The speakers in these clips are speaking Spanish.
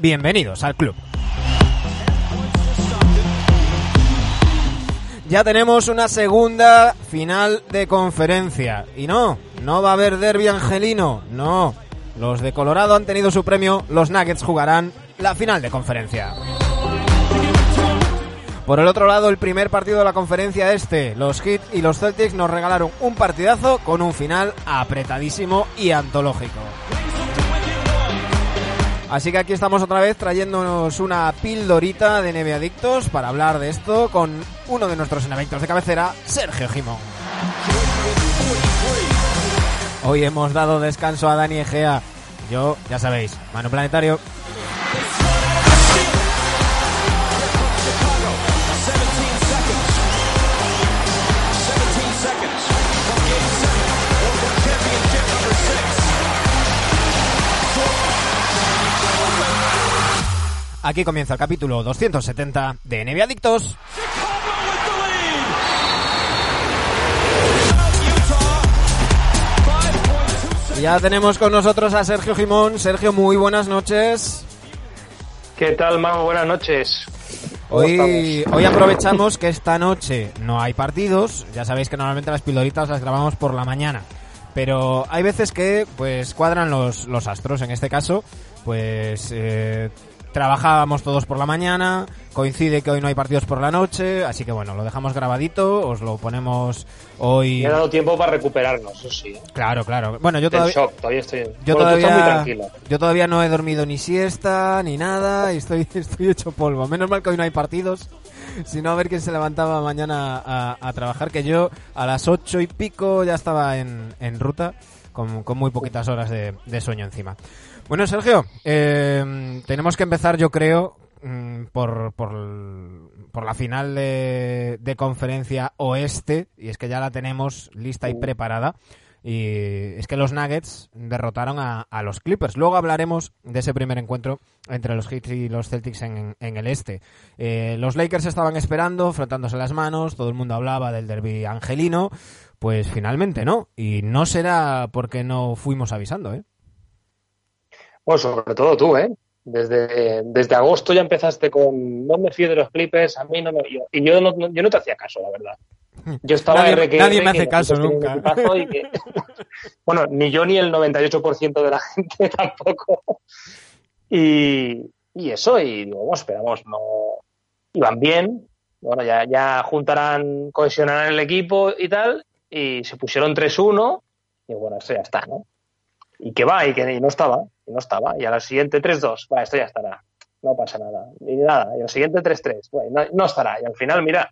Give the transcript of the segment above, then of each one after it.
Bienvenidos al club. Ya tenemos una segunda final de conferencia. Y no, no va a haber derby angelino. No. Los de Colorado han tenido su premio. Los Nuggets jugarán la final de conferencia. Por el otro lado, el primer partido de la conferencia este, los Heat y los Celtics nos regalaron un partidazo con un final apretadísimo y antológico. Así que aquí estamos otra vez trayéndonos una pildorita de neve adictos para hablar de esto con uno de nuestros enavictos de cabecera, Sergio Gimón. Hoy hemos dado descanso a Dani Egea. Yo, ya sabéis, mano planetario. Aquí comienza el capítulo 270 de NBA Adictos. Ya tenemos con nosotros a Sergio Jimón. Sergio, muy buenas noches. ¿Qué tal, Mau? Buenas noches. Hoy, hoy aprovechamos que esta noche no hay partidos. Ya sabéis que normalmente las pildoritas las grabamos por la mañana. Pero hay veces que pues cuadran los, los astros. En este caso, pues eh, trabajábamos todos por la mañana, coincide que hoy no hay partidos por la noche, así que bueno, lo dejamos grabadito, os lo ponemos hoy. Me ha dado tiempo para recuperarnos, eso sí. ¿eh? Claro, claro. Bueno, yo todavía, shock, todavía estoy. yo Bueno, muy todavía, tranquilo. yo todavía no he dormido ni siesta ni nada y estoy, estoy hecho polvo. Menos mal que hoy no hay partidos, sino a ver quién se levantaba mañana a, a trabajar, que yo a las ocho y pico ya estaba en, en ruta con, con muy poquitas horas de, de sueño encima. Bueno, Sergio, eh, tenemos que empezar, yo creo, mm, por, por, por la final de, de conferencia oeste, y es que ya la tenemos lista y preparada. Y es que los Nuggets derrotaron a, a los Clippers. Luego hablaremos de ese primer encuentro entre los Heat y los Celtics en, en el este. Eh, los Lakers estaban esperando, frotándose las manos, todo el mundo hablaba del derby angelino. Pues finalmente no. Y no será porque no fuimos avisando, ¿eh? Bueno, sobre todo tú, ¿eh? Desde, desde agosto ya empezaste con no me fío de los Clippers, a mí no me fío. Y yo no, no- yo no te hacía caso, la verdad. Yo estaba Nadie- R que nadie me que hace los caso nunca. y que- bueno, ni yo ni el 98% de la gente tampoco. Y, y eso, y digo, bueno, esperamos, no. Iban bien. Bueno, ya, ya juntarán, cohesionarán el equipo y tal. Y se pusieron 3-1. Y bueno, esto ya está, ¿no? Y que va, y que y no estaba, y no estaba. Y a la siguiente 3-2, va, esto ya estará. No pasa nada. Y nada, y al siguiente 3-3, bueno, no, no estará. Y al final, mira,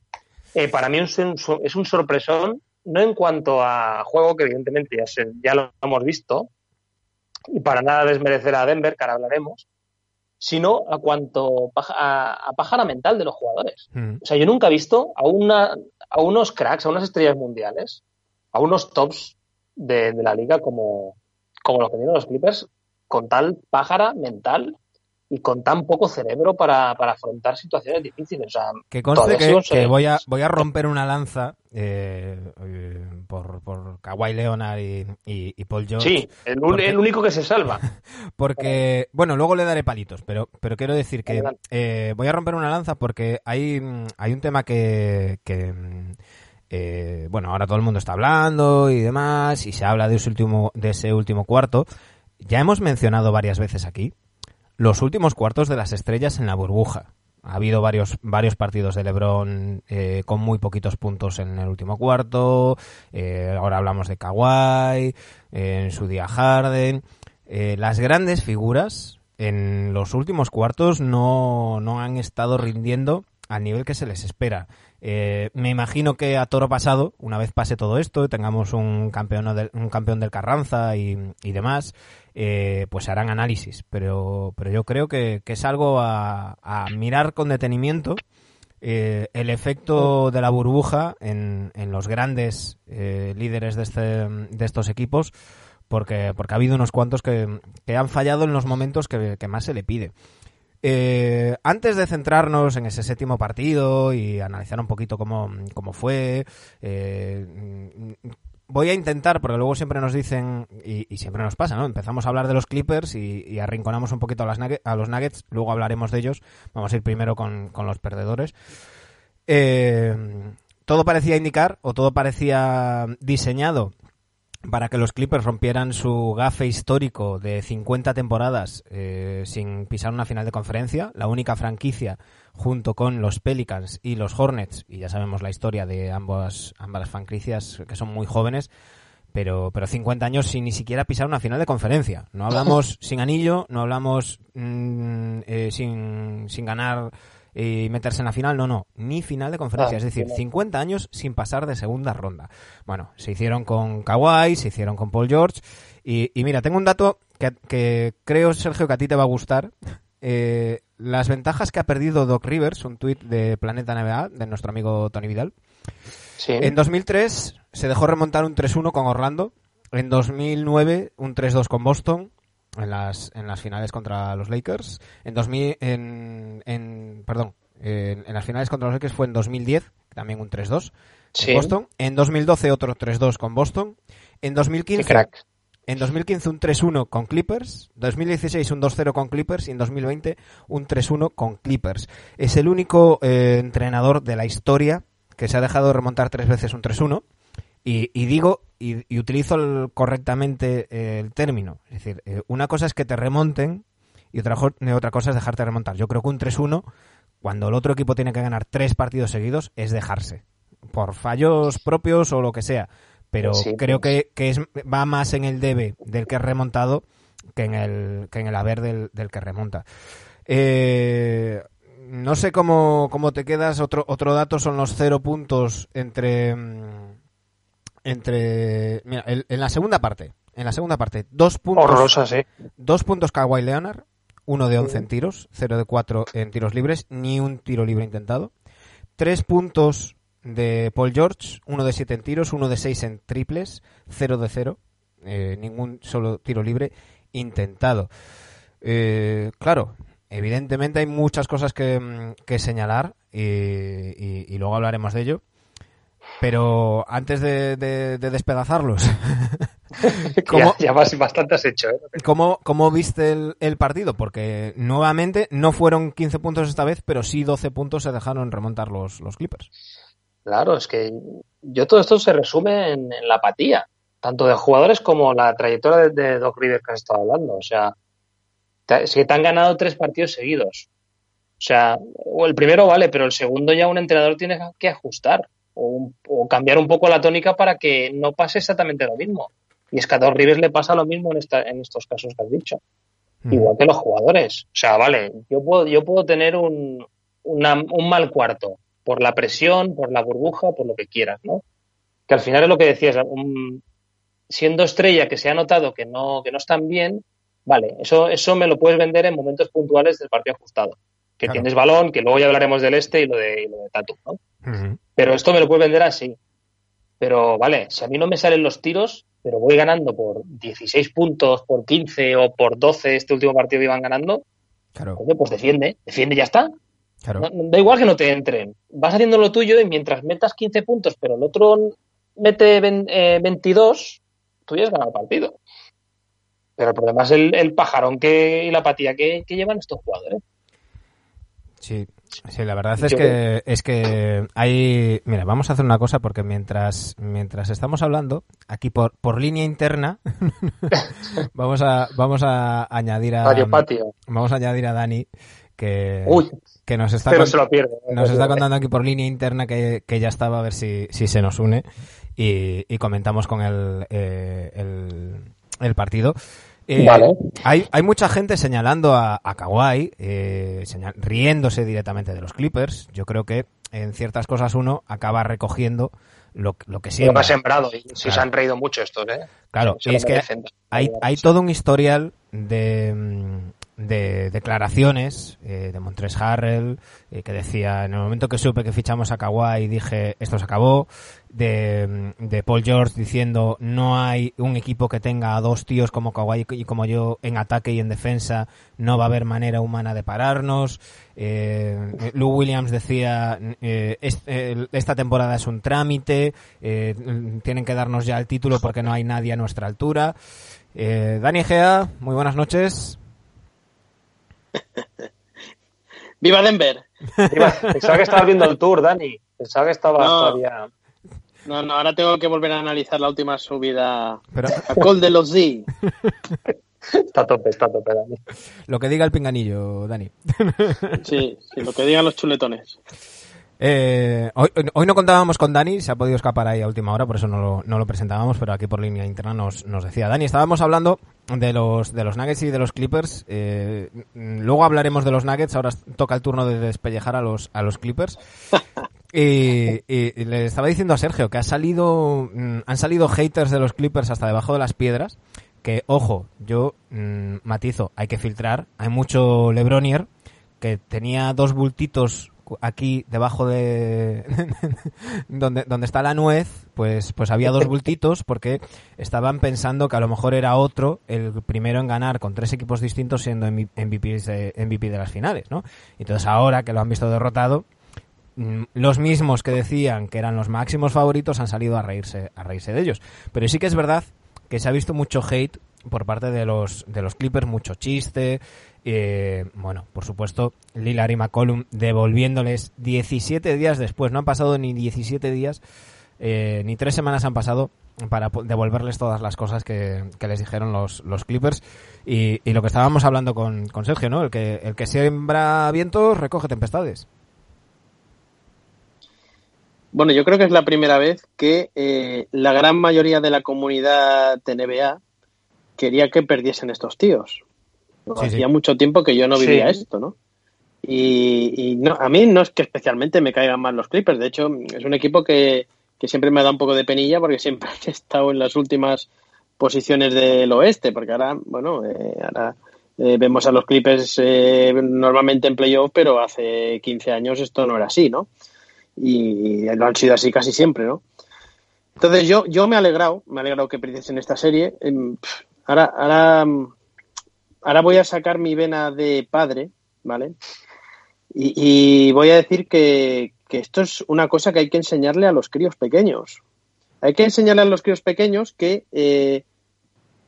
eh, para mí es un, es un sorpresón, no en cuanto a juego, que evidentemente ya, se- ya lo hemos visto, y para nada desmerecer a Denver, que ahora hablaremos, sino a cuanto a, a pájara mental de los jugadores. Mm. O sea, yo nunca he visto a, una, a unos cracks, a unas estrellas mundiales, a unos tops de, de la liga como, como los que tienen los Clippers, con tal pájara mental y con tan poco cerebro para, para afrontar situaciones difíciles. O sea, Que conste que, voy, a, voy a romper una lanza eh, eh, por, por Kawhi Leonard y, y- y Paul George. Sí, el, Porque- el único que se salva. Porque, bueno, luego le daré palitos, pero, pero quiero decir que eh, voy a romper una lanza porque hay, hay un tema que, que, eh, bueno, ahora todo el mundo está hablando y demás, y se habla de ese último, de ese último cuarto. Ya hemos mencionado varias veces aquí los últimos cuartos de las estrellas en la burbuja. Ha habido varios, varios partidos de LeBron eh, con muy poquitos puntos en el último cuarto. eh, ahora hablamos de Kawhi, eh, en su día Harden. Eh, las grandes figuras en los últimos cuartos no, no han estado rindiendo al nivel que se les espera. Eh, me imagino que a toro pasado, una vez pase todo esto y tengamos un campeón, del, un campeón del Carranza y, demás, eh, pues harán análisis. Pero, pero yo creo que, es algo a, mirar con detenimiento. Eh, el efecto de la burbuja en, en los grandes líderes de, este, de estos equipos, porque, porque ha habido unos cuantos que, que han fallado en los momentos que, que más se le pide. Eh, antes de centrarnos en ese séptimo partido y analizar un poquito cómo, fue, eh, voy a intentar, porque luego siempre nos dicen, y, siempre nos pasa, ¿no? Empezamos a hablar de los Clippers y, arrinconamos un poquito a, los Nuggets, luego hablaremos de ellos. Vamos a ir primero con, los perdedores. Eh, todo parecía indicar, o todo parecía diseñado para que los Clippers rompieran su gafe histórico de 50 temporadas eh, sin pisar una final de conferencia, la única franquicia junto con los Pelicans y los Hornets, y ya sabemos la historia de ambas, ambas franquicias que son muy jóvenes, pero, pero 50 años sin ni siquiera pisar una final de conferencia. No hablamos sin anillo, no hablamos mm, eh, sin, sin ganar y meterse en la final, no, no, ni final de conferencia, ah, es decir, 50 años sin pasar de segunda ronda. Bueno, se hicieron con Kawhi, se hicieron con Paul George, y, mira, tengo un dato que, creo, Sergio, que a ti te va a gustar. Eh, las ventajas que ha perdido Doc Rivers, un tuit de Planeta NBA, de nuestro amigo Tony Vidal. En 2003 se dejó remontar un 3-1 con Orlando, en 2009 un 3-2 con Boston, en las, en las finales contra los Lakers. En 2000, en, en perdón, en, las finales contra los Lakers fue en 2010, también un 3-2 con Boston. En 2012 otro 3-2 con Boston. En 2015 En 2015 un 3-1 con Clippers, 2016 un 2-0 con Clippers y en 2020 un 3-1 con Clippers. Es el único eh, entrenador de la historia que se ha dejado remontar tres veces un 3-1 y, digo y, utilizo correctamente eh, el término. Es decir, eh, una cosa es que te remonten y otra, otra cosa es dejarte remontar. Yo creo que un 3-1, cuando el otro equipo tiene que ganar tres partidos seguidos, es dejarse. Por fallos propios o lo que sea. Pero creo que, es, va más en el debe del que es remontado que en el, que en el haber del, del que remonta. Eh, no sé cómo, cómo te quedas. Otro, otro dato son los cero puntos entre mm, entre. Mira, en la segunda parte. En la segunda parte, dos puntos. Horrorosa, sí. Dos puntos Kawhi Leonard. Uno de 11 en tiros. Cero de cuatro en tiros libres. Ni un tiro libre intentado. Tres puntos de Paul George. Uno de siete en tiros. Uno de seis en triples. Cero de cero. Eh, ningún solo tiro libre intentado. Eh, claro, evidentemente hay muchas cosas que, mm, señalar y, luego hablaremos de ello. Pero antes de, despedazarlos, ¿cómo, ya, bastante has hecho. ¿eh? ¿cómo, viste el, partido? Porque nuevamente no fueron 15 puntos esta vez, pero sí 12 puntos se dejaron remontar los, los Clippers. Claro, es que yo todo esto se resume en, la apatía, tanto de jugadores como la trayectoria de, Doc Rivers que has estado hablando. O sea, es que te han ganado tres partidos seguidos. O sea, el primero vale, pero el segundo ya un entrenador tiene que ajustar o, cambiar un poco la tónica para que no pase exactamente lo mismo. Y es que a Dos Rivers le pasa lo mismo en, esta, en estos casos que has dicho. Mm. Igual que los jugadores. O sea, vale, yo puedo, yo puedo tener un, un mal cuarto por la presión, por la burbuja, por lo que quieras, ¿no? Que al final es lo que decías, siendo estrella que se ha notado que no, que no están bien, vale, eso, eso me lo puedes vender en momentos puntuales del partido ajustado. Que tienes balón, que luego ya hablaremos del este y lo de, y lo de Tatu, ¿no? Pero esto me lo puede vender así. Pero vale, si a mí no me salen los tiros, pero voy ganando por 16 puntos, por 15 o por 12 este último partido que iban ganando, claro. pues defiende, defiende y ya está. Da igual que no te entren. Vas haciendo lo tuyo y mientras metas 15 puntos, pero el otro mete 22, eh, tú ya has ganado el partido. Pero el problema es el, pajarón que, y la apatía que, que llevan estos jugadores. Sí, Sí, la verdad es que es que hay, mira, vamos a hacer una cosa porque mientras mientras estamos hablando aquí por por línea interna vamos a vamos a añadir a vamos a añadir a Dani que que nos está nos está contando aquí por línea interna que, ya estaba a ver si, si se nos une y, y comentamos con el, eh, el, el partido. Eh, hay, hay mucha gente señalando a, a Kawhi, eh, riéndose directamente de los Clippers. Yo creo que en ciertas cosas uno acaba recogiendo lo, lo que Lo siembra. que ha sembrado. Y si se han reído mucho estos, ¿eh? Claro, y lo es que hay, hay todo un historial de, mm, de declaraciones eh, de Montres Harrell eh, que decía en el momento que supe que fichamos a Kawhi dije esto se acabó de, mm, de Paul George diciendo no hay un equipo que tenga a dos tíos como Kawhi y como yo en ataque y en defensa no va a haber manera humana de pararnos eh, Lou Williams decía eh, es- eh, esta temporada es un trámite eh, mm, tienen que darnos ya el título porque no hay nadie a nuestra altura eh, Dani Gea, muy buenas noches. ¡Viva Denver! Pensaba que estabas viendo el tour, Dani. Pensaba que estabas No. todavía. No, no, ahora tengo que volver a analizar la última subida Pero a Col de los D. Está a tope, está a tope, Dani. lo que diga el pinganillo, Dani. Sí, sí, lo que digan los chuletones. Eh, hoy, hoy no contábamos con Dani, se ha podido escapar ahí a última hora, por eso no lo, no lo presentábamos, pero aquí por línea interna nos, nos decía Dani. Estábamos hablando de los, de los Nuggets y de los Clippers. eh, luego hablaremos de los Nuggets, ahora toca el turno de despellejar a los, a los Clippers. Y, y- y le estaba diciendo a Sergio que ha salido, mm, han salido haters de los Clippers hasta debajo de las piedras. Que, ojo, yo mm, matizo, hay que filtrar. Hay mucho Lebronier que tenía dos bultitos aquí debajo de donde, donde está la nuez, pues, pues había dos bultitos porque estaban pensando que a lo mejor era otro el primero en ganar con tres equipos distintos siendo MVP de, MVP de las finales, ¿no? Entonces ahora que lo han visto derrotado, mm, los mismos que decían que eran los máximos favoritos han salido a reírse, a reírse de ellos. Pero sí que es verdad que se ha visto mucho hate por parte de los, de los Clippers, mucho chiste. Eh, bueno, por supuesto, Lillard y McCollum devolviéndoles 17 días después. No han pasado ni 17 días, eh, ni tres semanas han pasado para devolverles todas las cosas que, les dijeron los, Clippers. Y, lo que estábamos hablando con, con Sergio, ¿no? El que, el que siembra vientos recoge tempestades. Bueno, yo creo que es la primera vez que eh, la gran mayoría de la comunidad NBA quería que perdiesen estos tíos. Sí, Hacía sí. mucho tiempo que yo no vivía Sí. esto, ¿no? Y, y no, a mí no es que especialmente me caigan mal los Clippers. De hecho, es un equipo que, que siempre me da un poco de penilla porque siempre he estado en las últimas posiciones del oeste. Porque ahora, bueno, eh, ahora eh, vemos a los Clippers eh, normalmente en playoff, pero hace 15 años esto no era así, ¿no? Y lo han sido así casi siempre, ¿no? Entonces yo, yo me he alegrado, me he alegrado que perdiesen esta serie. Em, Ahora, ahora, mm, ahora voy a sacar mi vena de padre, ¿vale? Y, y voy a decir que, que esto es una cosa que hay que enseñarle a los críos pequeños. Hay que enseñarle a los críos pequeños que eh,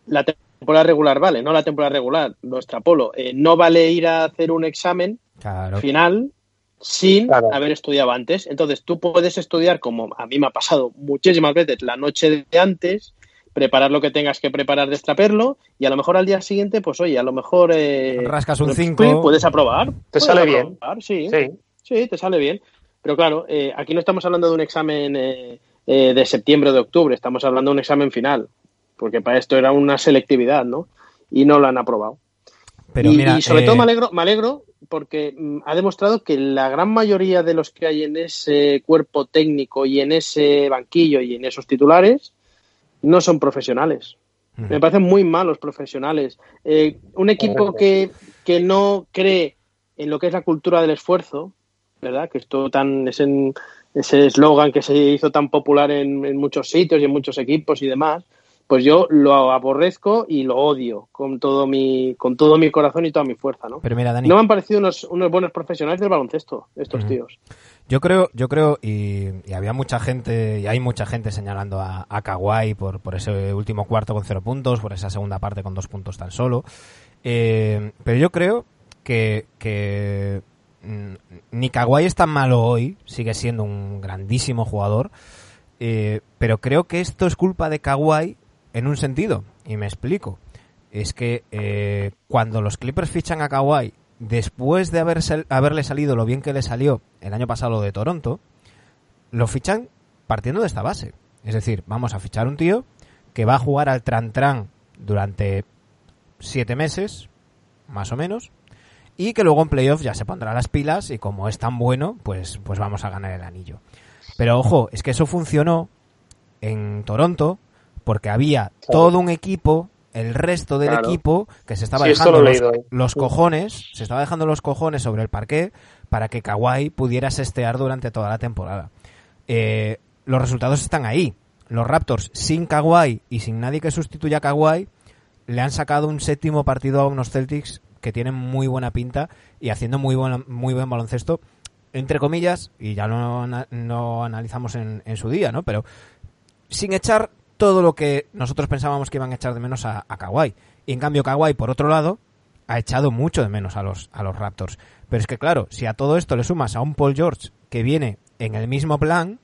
la temporada regular vale, no la temporada regular, lo extrapolo. Eh, no vale ir a hacer un examen Claro. final sin Claro. haber estudiado antes. Entonces tú puedes estudiar, como a mí me ha pasado muchísimas veces, la noche de antes, preparar lo que tengas que preparar de extraperlo y a lo mejor al día siguiente, pues oye, a lo mejor... eh, Rascas un pues, cinco. Puedes aprobar. Puedes sale bien. Sí, Sí. sí, te sale bien. Pero claro, eh, aquí no estamos hablando de un examen eh, eh, de septiembre o de octubre, estamos hablando de un examen final, porque para esto era una selectividad, ¿no? Y no lo han aprobado Pero y, mira, y sobre eh, todo me alegro, me alegro porque mm, ha demostrado que la gran mayoría de los que hay en ese cuerpo técnico y en ese banquillo y en esos titulares no son profesionales. Me parecen muy malos profesionales. Eh, un equipo que, que no cree en lo que es la cultura del esfuerzo, ¿verdad? Que esto tan es en- ese eslogan que se hizo tan popular en, en muchos sitios y en muchos equipos y demás, pues yo lo aborrezco y lo odio con todo mi con todo mi corazón y toda mi fuerza, ¿no? Pero mira, Dani, No me han parecido unos, unos buenos profesionales del baloncesto, estos Ujú. tíos. Yo creo, yo creo, y, había mucha gente, y hay mucha gente señalando a, a Kawhi por, por ese último cuarto con cero puntos, por esa segunda parte con dos puntos tan solo. Eh, pero yo creo que, que mm, ni Kawhi es tan malo hoy, sigue siendo un grandísimo jugador, eh, pero creo que esto es culpa de Kawhi en un sentido, y me explico. Es que eh, cuando los Clippers fichan a Kawhi, después de haber sal- haberle salido lo bien que le salió el año pasado lo de Toronto, lo fichan partiendo de esta base. Es decir, vamos a fichar un tío que va a jugar al tran-tran durante siete meses, más o menos, y que luego en playoff ya se pondrá las pilas y como es tan bueno, pues, pues vamos a ganar el anillo. Pero ojo, es que eso funcionó en Toronto porque había todo un equipo, el resto del equipo, que se estaba dejando los, los, cojones, se estaba dejando los cojones sobre el parqué para que Kawhi pudiera sestear durante toda la temporada. Eh, los resultados están ahí. Los Raptors sin Kawhi y sin nadie que sustituya a Kawhi le han sacado un séptimo partido a unos Celtics que tienen muy buena pinta y haciendo muy buen, muy buen baloncesto, entre comillas, y ya no, no analizamos en, en, su día, ¿no? Pero sin echar todo lo que nosotros pensábamos que iban a echar de menos a, a Kawhi. Y en cambio Kawhi, por otro lado, ha echado mucho de menos a los, a los Raptors. Pero es que claro, si a todo esto le sumas a un Paul George que viene en el mismo plan,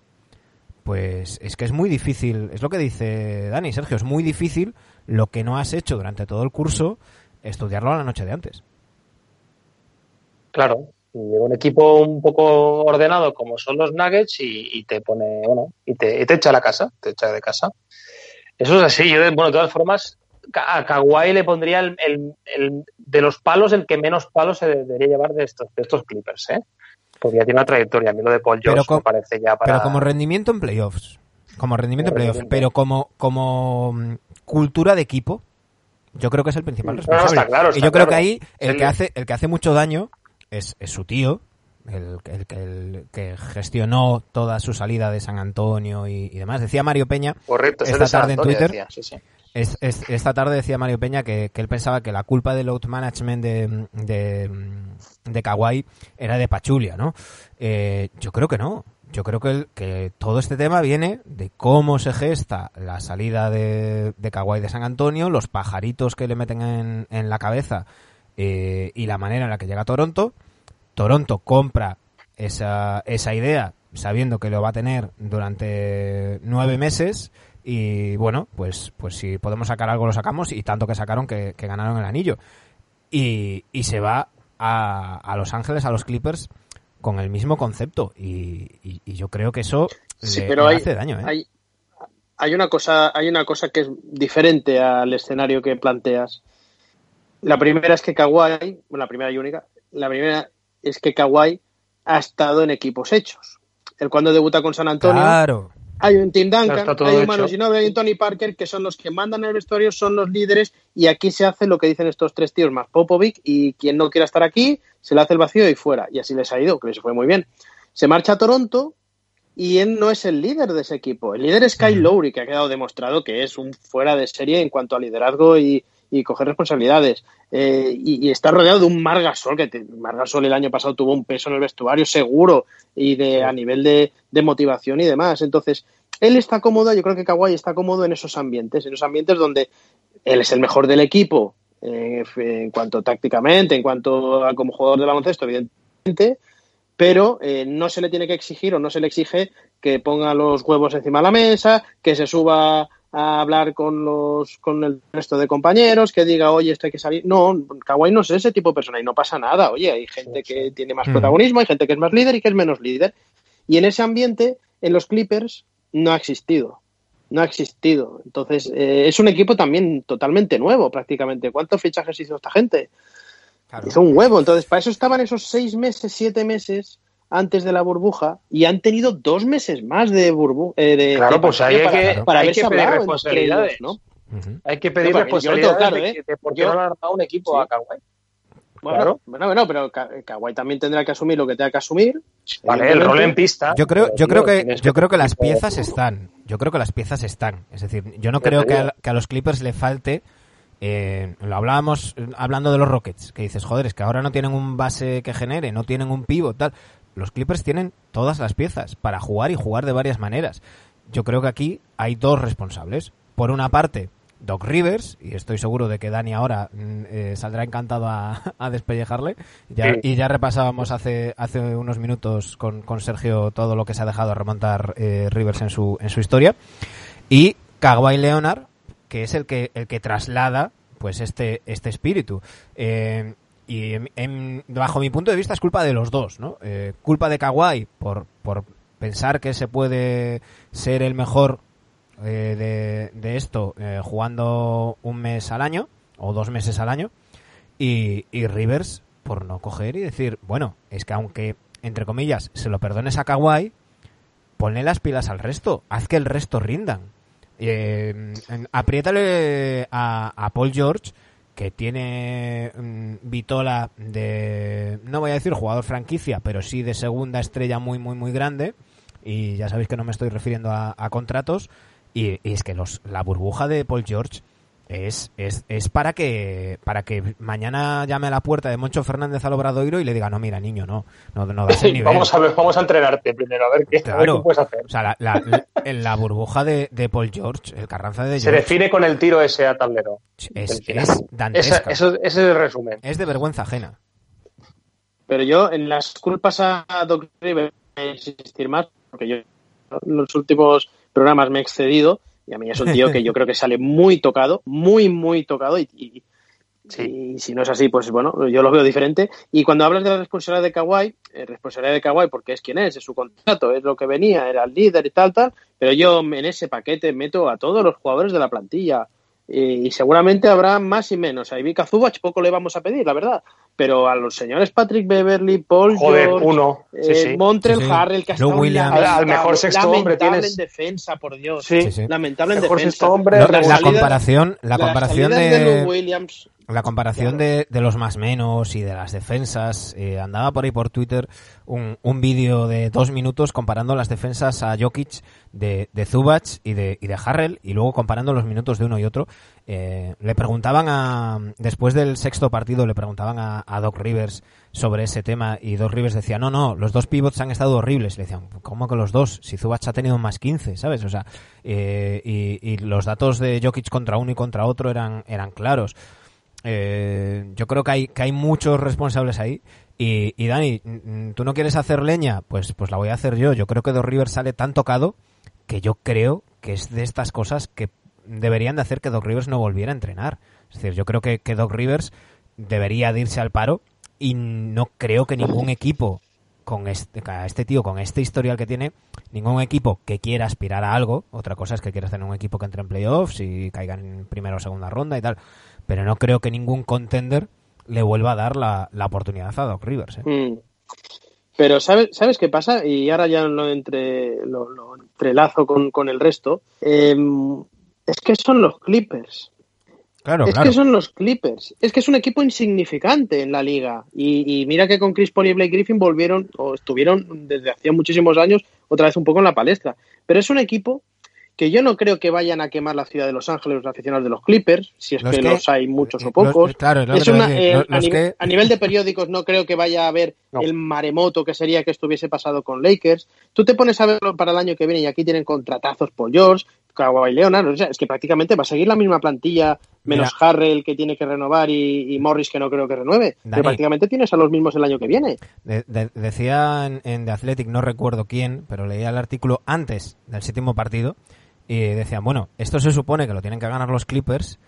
pues es que es muy difícil, es lo que dice Dani, Sergio, es muy difícil lo que no has hecho durante todo el curso, estudiarlo a la noche de antes. Claro, y llega un equipo un poco ordenado como son los Nuggets y, te pone, bueno, y te, echa a la casa, te echa de casa. Eso es así, yo, bueno, de todas formas, a Kawhi le pondría el, el, de los palos el que menos palos se debería llevar de estos, de estos Clippers, ¿eh? porque ya tiene una trayectoria. A mí lo de Paul George me parece ya para... Pero como rendimiento en playoffs. Como rendimiento en playoffs. Pero como, como mm, cultura de equipo, yo creo que es el principal responsable. claro, y yo creo que ahí el que hace, el que hace mucho daño es, es su tío, el, el, que gestionó toda su salida de San Antonio y, demás. Decía Mario Peña esta tarde en Twitter. esta tarde decía Mario Peña que, él pensaba que la culpa del load management de, de, de Kawhi era de Pachulia, ¿no? Eh, yo creo que no. Yo creo que, que todo este tema viene de cómo se gesta la salida de, de Kawhi de San Antonio, los pajaritos que le meten en, en la cabeza eh, y la manera en la que llega a Toronto. Toronto compra esa, esa idea sabiendo que lo va a tener durante nueve meses y bueno, pues, pues si podemos sacar algo lo sacamos y tanto que sacaron que, ganaron el anillo. Y, y se va a, a, Los Ángeles, a los Clippers, con el mismo concepto y, y, yo creo que eso le, hace daño. ¿eh? Hay, hay, una cosa, hay una cosa que es diferente al escenario que planteas. La primera es que Kawhi, bueno, la primera y única, la primera es que Kawhi ha estado en equipos hechos. El cuando debuta con San Antonio, hay un Tim Duncan, hay un Manu Ginobili, hay un Tony Parker que son los que mandan el vestuario, son los líderes y aquí se hace lo que dicen estos tres tíos más Popovic y quien no quiera estar aquí se le hace el vacío y fuera. Y así les ha ido, que les fue muy bien. Se marcha a Toronto y él no es el líder de ese equipo. El líder es Kyle Lowry, que ha quedado demostrado que es un fuera de serie en cuanto a liderazgo y, y coger responsabilidades. Eh, y, está rodeado de un Margasol, que te, Margasol el año pasado tuvo un peso en el vestuario seguro y de a nivel de, motivación y demás. Entonces, él está cómodo, yo creo que Kawhi está cómodo en esos ambientes, en esos ambientes donde él es el mejor del equipo eh, en cuanto tácticamente, en cuanto a como jugador de baloncesto, evidentemente, pero eh, no se le tiene que exigir o no se le exige que ponga los huevos encima de la mesa, que se suba a hablar con los con el resto de compañeros, que diga, oye, esto hay que salir. No, Kawhi no es ese tipo de persona y no pasa nada. Oye, hay gente que tiene más mm. protagonismo, hay gente que es más líder y que es menos líder. Y en ese ambiente, en los Clippers, no ha existido. No ha existido. Entonces, eh, es un equipo también totalmente nuevo, prácticamente. ¿Cuántos fichajes hizo esta gente? Hizo un huevo. Entonces, para eso estaban esos seis meses, siete meses antes de la burbuja y han tenido dos meses más de burbuja. Eh, de, claro, pues ahí hay que, para hay que pedir responsabilidades. ¿no? Hay que pedir responsabilidades de, por qué no han dado un equipo a Kawhi. Bueno, claro. bueno, bueno, pero Kawhi también tendrá que asumir lo que tenga que asumir. Vale, el rol en pista. Yo creo, yo creo que, yo creo que las piezas están. Yo creo que las piezas están. Es decir, yo no creo que a, que a los Clippers le falte. Eh, lo hablábamos hablando de los Rockets, que dices, joder, es que ahora no tienen un base que genere, no tienen un pivot, tal los Clippers tienen todas las piezas para jugar y jugar de varias maneras. Yo creo que aquí hay dos responsables. Por una parte, Doc Rivers, y estoy seguro de que Dani ahora mm, eh, saldrá encantado a, despellejarle. Y ya repasábamos hace, hace unos minutos con, con, Sergio todo lo que se ha dejado remontar eh, Rivers en su, en su historia. Y Kawhi Leonard, que es el que, el que traslada pues este, este espíritu. Eh, y bajo mi punto de vista es culpa de los dos, ¿no? Eh, culpa de Kawhi por, por pensar que se puede ser el mejor eh, de, de, esto eh, jugando un mes al año o dos meses al año y, y Rivers por no coger y decir, bueno, es que aunque, entre comillas, se lo perdones a Kawhi, ponle las pilas al resto, haz que el resto rindan. Eh, apriétale a, a, Paul George, que tiene mm, vitola de, no voy a decir jugador franquicia, pero sí de segunda estrella muy, muy, muy grande. Y ya sabéis que no me estoy refiriendo a, contratos. Y, es que los, la burbuja de Paul George es, es, es para que para que mañana llame a la puerta de Moncho Fernández al Obradoiro y le diga, no, mira, niño, no, no, no das el nivel. vamos, a ver, vamos a entrenarte primero, a ver qué, claro. a ver qué puedes hacer. O sea, la, la, la, la burbuja de, de, Paul George, el Carranza de Se George, define con el tiro ese a tablero. es, es dantesca. Esa, eso, ese es el resumen. Es de vergüenza ajena. Pero yo, en las culpas a Doc Rivers, voy a insistir más, porque yo en los últimos programas me he excedido, y a mí es un tío que yo creo que sale muy tocado, muy, muy tocado. Y, y, sí. y, si no es así, pues bueno, yo lo veo diferente. Y cuando hablas de la responsabilidad de Kawhi, eh, responsabilidad de Kawhi porque es quien es, es su contrato, es lo que venía, era el líder y tal, tal. Pero yo en ese paquete meto a todos los jugadores de la plantilla. Y, y seguramente habrá más y menos. A Ivica Zubac poco le vamos a pedir, la verdad. Pero a los señores Patrick Beverly, Paul Joder, George, uno. Sí, eh, sí. Montrell Sí, sí. Harrell, que ha Lou estado Williams. lamentable, Al mejor sexto hombre tienes- en defensa, por Dios. Sí. Sí, sí. Lamentable en Mejor defensa. sexto hombre, No, la, comparación, la comparación de, Lou Williams. La comparación de, de los más menos y de las defensas, eh, andaba por ahí por Twitter un, un vídeo de dos minutos comparando las defensas a Jokic de, de Zubac y de, y de Harrell y luego comparando los minutos de uno y otro. Eh, le preguntaban a, después del sexto partido, le preguntaban a, Doc Rivers sobre ese tema y Doc Rivers decía, no, no, los dos pivots han estado horribles. Le decían, ¿cómo que los dos? Si Zubac ha tenido más 15, ¿sabes? O sea, eh, y, los datos de Jokic contra uno y contra otro eran, eran claros. Eh, yo creo que hay, que hay muchos responsables ahí. Y, y Dani, ¿tú no quieres hacer leña? Pues, pues la voy a hacer yo. Yo creo que Dos Rivers sale tan tocado que yo creo que es de estas cosas que deberían de hacer que Doc Rivers no volviera a entrenar. Es decir, yo creo que, que Doc Rivers debería de irse al paro y no creo que ningún equipo con este, este tío, con este historial que tiene, ningún equipo que quiera aspirar a algo, otra cosa es que quieras tener un equipo que entre en playoffs y caigan en primera o segunda ronda y tal, pero no creo que ningún contender le vuelva a dar la, la oportunidad a Doc Rivers. ¿eh? Mm. Pero ¿sabes, ¿sabes qué pasa? Y ahora ya lo, entre, lo, entrelazo con, con el resto. Eh, es que son los Clippers. Claro, es claro. que son los Clippers. Es que es un equipo insignificante en la liga. Y, y, mira que con Chris Paul y Blake Griffin volvieron, o estuvieron desde hacía muchísimos años, otra vez un poco en la palestra. Pero es un equipo que yo no creo que vayan a quemar la ciudad de Los Ángeles los aficionados de los Clippers, si es Los que, que- los hay muchos o pocos. Los- claro, es una- a eh, nivel, que- a nivel de periódicos no creo que vaya a haber No. el maremoto que sería que estuviese pasado con Lakers. Tú te pones a verlo para el año que viene y aquí tienen contratazos Paul George, Kawhi Leonard, o sea, es que prácticamente va a seguir la misma plantilla, menos Mira. Harrell que tiene que renovar y, y Morris que no creo que renueve. Dani. Pero prácticamente tienes a los mismos el año que viene. De- de- decía en, en The Athletic, no recuerdo quién, pero leía el artículo antes del séptimo partido y decían, bueno, esto se supone que lo tienen que ganar los Clippers,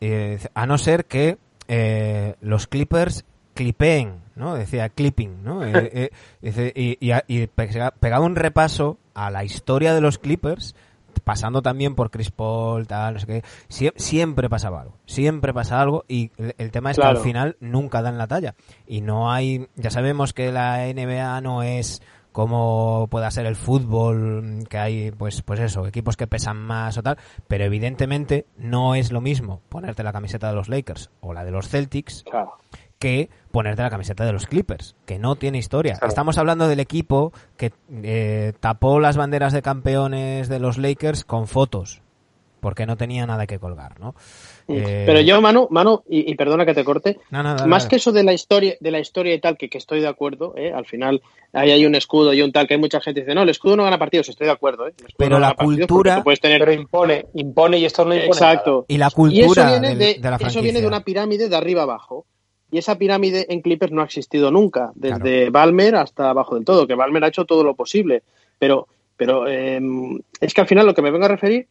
eh, a no ser que eh, los Clippers clipeen, ¿no? Decía clipping, ¿no? Eh, y, y, y pega- pegaba un repaso a la historia de los Clippers pasando también por Chris Paul, tal, no sé qué. Sie- siempre pasaba algo, siempre pasa algo y el, el tema es que al final nunca dan la talla. Y no hay, ya sabemos que la NBA no es como pueda ser el fútbol, que hay, pues, pues eso, equipos que pesan más o tal, pero evidentemente no es lo mismo ponerte la camiseta de los Lakers o la de los Celtics Claro. que ponerte la camiseta de los Clippers, que no tiene historia. Claro. Estamos hablando del equipo que eh, tapó las banderas de campeones de los Lakers con fotos, porque no tenía nada que colgar, ¿no? Eh, Pero yo, Manu, Manu y, y perdona que te corte, no, no, dale, más dale. que eso de la historia de la historia y tal que, que estoy de acuerdo ¿eh? al final ahí hay un escudo y un tal que hay mucha gente que dice no el escudo no gana partidos estoy de acuerdo ¿eh? Pero no la cultura- tener Pero impone, impone y esto no impone. exacto Y la y eso cultura viene del- de, de la eso franquicia. viene de una pirámide de arriba abajo y esa pirámide en Clippers no ha existido nunca desde Balmer hasta abajo del todo que Balmer ha hecho todo lo posible pero pero eh, es que al final lo que me vengo a referir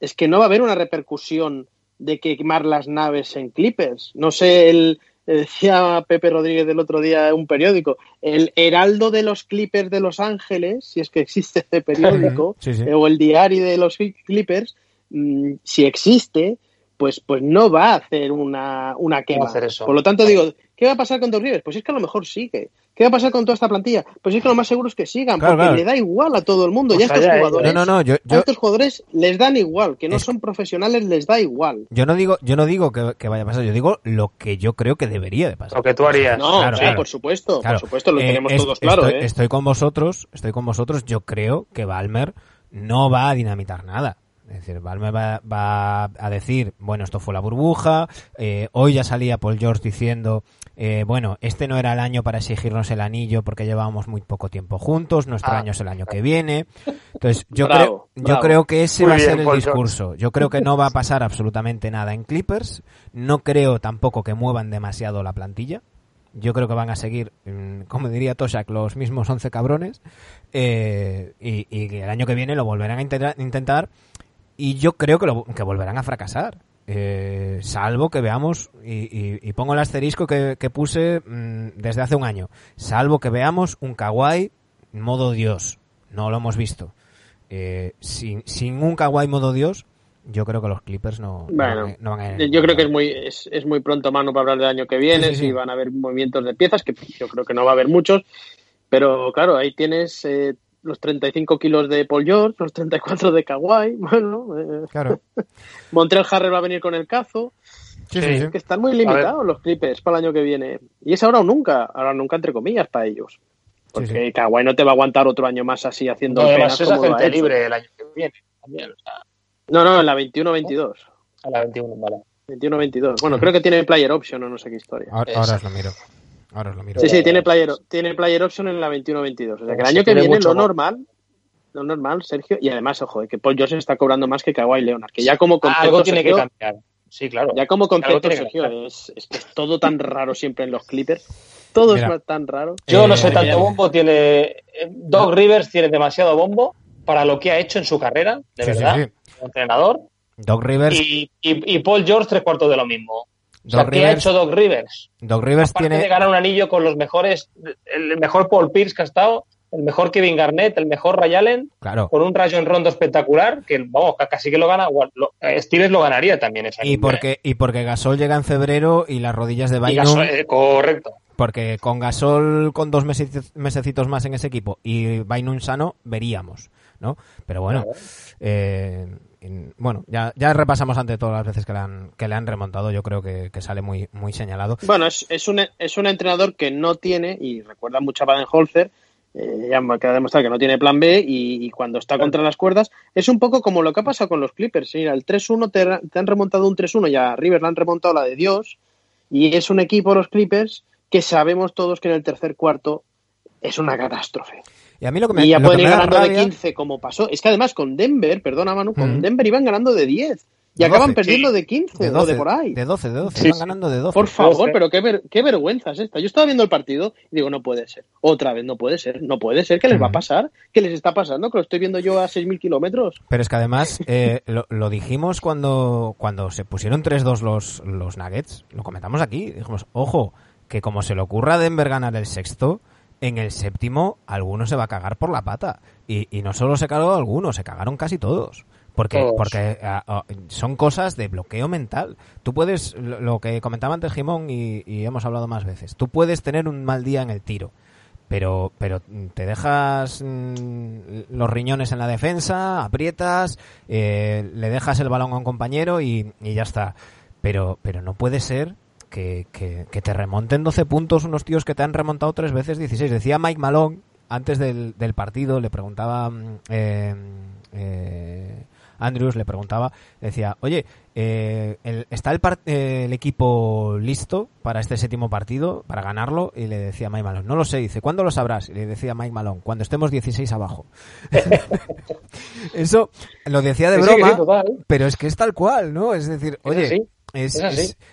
es que no va a haber una repercusión de quemar las naves en Clippers. No sé, el, eh, decía Pepe Rodríguez del otro día en un periódico, el heraldo de los Clippers de Los Ángeles, si es que existe ese periódico, Sí, sí. o el diario de los Clippers, mm, si existe, pues, pues no va a hacer una, una quema. a hacer eso. Por lo tanto, digo ¿Qué va a pasar con Doc Rivers? Pues es que a lo mejor sigue. ¿Qué va a pasar con toda esta plantilla? Pues es que lo más seguro es que sigan, Claro, porque claro. le da igual a todo el mundo. Pues ya estos ellos. jugadores, No, no, no, yo, a yo, estos jugadores les dan igual, que no Es- son profesionales les da igual. yo no digo, yo no digo que, que vaya a pasar, yo digo lo que yo creo que debería de pasar. Lo que tú harías. No, Claro, sí, claro. por supuesto, Claro. por supuesto, lo Eh, tenemos es- todos claro, estoy, ¿eh? estoy con vosotros, estoy con vosotros. Yo creo que Balmer no va a dinamitar nada. Es decir, Balmer va, va a decir, bueno, esto fue la burbuja. eh, hoy ya salía Paul George diciendo, eh, bueno, este no era el año para exigirnos el anillo porque llevábamos muy poco tiempo juntos. Nuestro Ah. año es el año que viene. Entonces, yo Bravo, creo, yo bravo. creo que ese Muy va a ser el Paul George. discurso. Yo creo que no va a pasar absolutamente nada en Clippers. No creo tampoco que muevan demasiado la plantilla. Yo creo que van a seguir, mm, como diría Toshak, los mismos 11 cabrones. eh, y, y que el año que viene lo volverán a intenta- intentar. Y yo creo que, lo, que volverán a fracasar. Eh, salvo que veamos, y, y- y pongo el asterisco que, que puse mm, desde hace un año, salvo que veamos un kawaii modo Dios. No lo hemos visto. Eh, sin, sin un kawaii modo Dios, yo creo que los Clippers no, no Bueno, van a- no van a ir. Yo creo que es muy, es, es muy pronto, Manu, para hablar del año que viene, Sí, sí, sí. si van a haber movimientos de piezas, que yo creo que no va a haber muchos, pero claro, ahí tienes eh, los 35 kilos de Paul George, los 34 de Kawhi, bueno, eh, Claro. Montreal Harrell va a venir con el cazo, Sí, sí, sí. que están muy limitados los Clippers para el año que viene. Y es ahora o nunca, ahora o nunca entre comillas para ellos. Porque sí. Kawhi no te va a aguantar otro año más así haciendo No, penas es agente libre el año que viene. También, o sea, No, no, en la 21-22. a la 21, vale. 21-22. Bueno, creo que tiene player option o no sé qué historia. Ahora, ahora os lo miro. Ahora os lo miro. Sí, sí, tiene player, tiene player option en la 21-22. O sea que el año que tiene viene lo más. normal, lo normal, Sergio, y además, ojo, eh, que Paul George está cobrando más que Kawhi Leonard, que ya como concepto, Algo tiene que cambiar. Sí, claro. ya como concepto, tiene Sergio, es, es que es todo tan raro siempre en los Clippers. Todo Mira. es tan raro. Yo no Eh, sé, tanto ya- bombo tiene. eh, Doc Rivers tiene demasiado bombo para lo que ha hecho en su carrera, de Sí, sí, verdad, sí. como entrenador. Doc Rivers, Y, y, y Paul George, tres cuartos de lo mismo. O sea, Doc ¿qué ha hecho Doc Rivers? Doc Rivers Aparte de tiene, ganar un anillo con los mejores, el mejor Paul Pierce que ha estado, el mejor Kevin Garnett, el mejor Ray Allen, claro, con un rayo en rondo espectacular, que vamos, ca- casi que lo gana. lo- eh, Stevens lo ganaría también ese y porque y porque Gasol llega en febrero y las rodillas de ¿eh? Bynum, Gasol, eh, correcto. porque con Gasol con dos meseci- mesecitos más en ese equipo y Bynum sano veríamos, ¿no? Pero bueno, Claro. eh, en- bueno, ya, ya repasamos ante todas las veces que le han que le han remontado, yo creo que, que sale muy muy señalado. Bueno, es, es, un, es un entrenador que no tiene, y recuerda mucho a Baden-Holzer, eh, ya me queda demostrado que no tiene plan B y, y cuando está contra las cuerdas es un poco como lo que ha pasado con los Clippers. Mira, el 3-1 te, te han remontado un 3-1 y a Rivers le han remontado la de Dios y es un equipo, los Clippers, que sabemos todos que en el tercer cuarto es una catástrofe. Y a mí lo que me, y ya pueden ir ganando de rabia- 15 como pasó. Es que además con Denver, perdona Manu, con Mm. Denver iban ganando de 10 y De acaban 12, perdiendo sí. de 15 de o 12, de por ahí. de 12, de 12, Sí, iban sí. ganando de 12. Por favor, pero qué, ver- qué vergüenza es esta. Yo estaba viendo el partido y digo, no puede ser. Otra vez, no puede ser. No puede ser. ¿Qué les va a Ujú. pasar? ¿Qué les está pasando? Que lo estoy viendo yo a 6.000 kilómetros. Pero es que además eh, lo, lo dijimos cuando, cuando se pusieron 3-2 los, los Nuggets, lo comentamos aquí, dijimos, ojo, que como se le ocurra a Denver ganar el sexto, en el séptimo alguno se va a cagar por la pata. Y, y no solo se cagó alguno, se cagaron casi todos. Porque, Todos. porque ah, ah, son cosas de bloqueo mental. Tú puedes, lo, lo que comentaba antes Jimón y, y hemos hablado más veces, tú puedes tener un mal día en el tiro, pero pero te dejas mm, los riñones en la defensa, aprietas, eh, le dejas el balón a un compañero y, y ya está. Pero pero no puede ser que, que, que te remonten 12 puntos unos tíos que te han remontado tres veces 16. Decía Mike Malone antes del, del partido, le preguntaba mm, eh, eh, Andrews, le preguntaba, decía, oye, eh, el- ¿está el, par- eh, el equipo listo para este séptimo partido, para ganarlo? Y le decía Mike Malone, no lo sé, dice, ¿cuándo lo sabrás? Y le decía Mike Malone, cuando estemos 16 abajo. Eso lo decía de Sí, broma, sí, pero es que es tal cual, ¿no? Es decir, oye, es,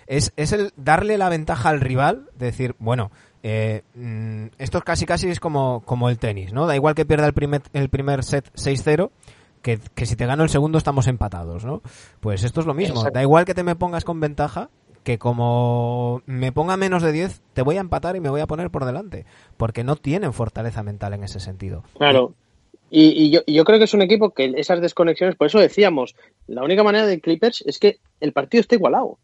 es es, el darle la ventaja al rival, decir, bueno, eh, mm, esto casi casi es como, como el tenis, ¿no? Da igual que pierda el primer, el primer set 6-0, que, que si te gano el segundo estamos empatados, ¿no? Pues esto es lo mismo, Exacto. da igual que te me pongas con ventaja, que como me ponga menos de 10, te voy a empatar y me voy a poner por delante, porque no tienen fortaleza mental en ese sentido. Claro. Y, y yo, y yo creo que es un equipo que esas desconexiones, por eso decíamos, la única manera de Clippers es que el partido está igualado.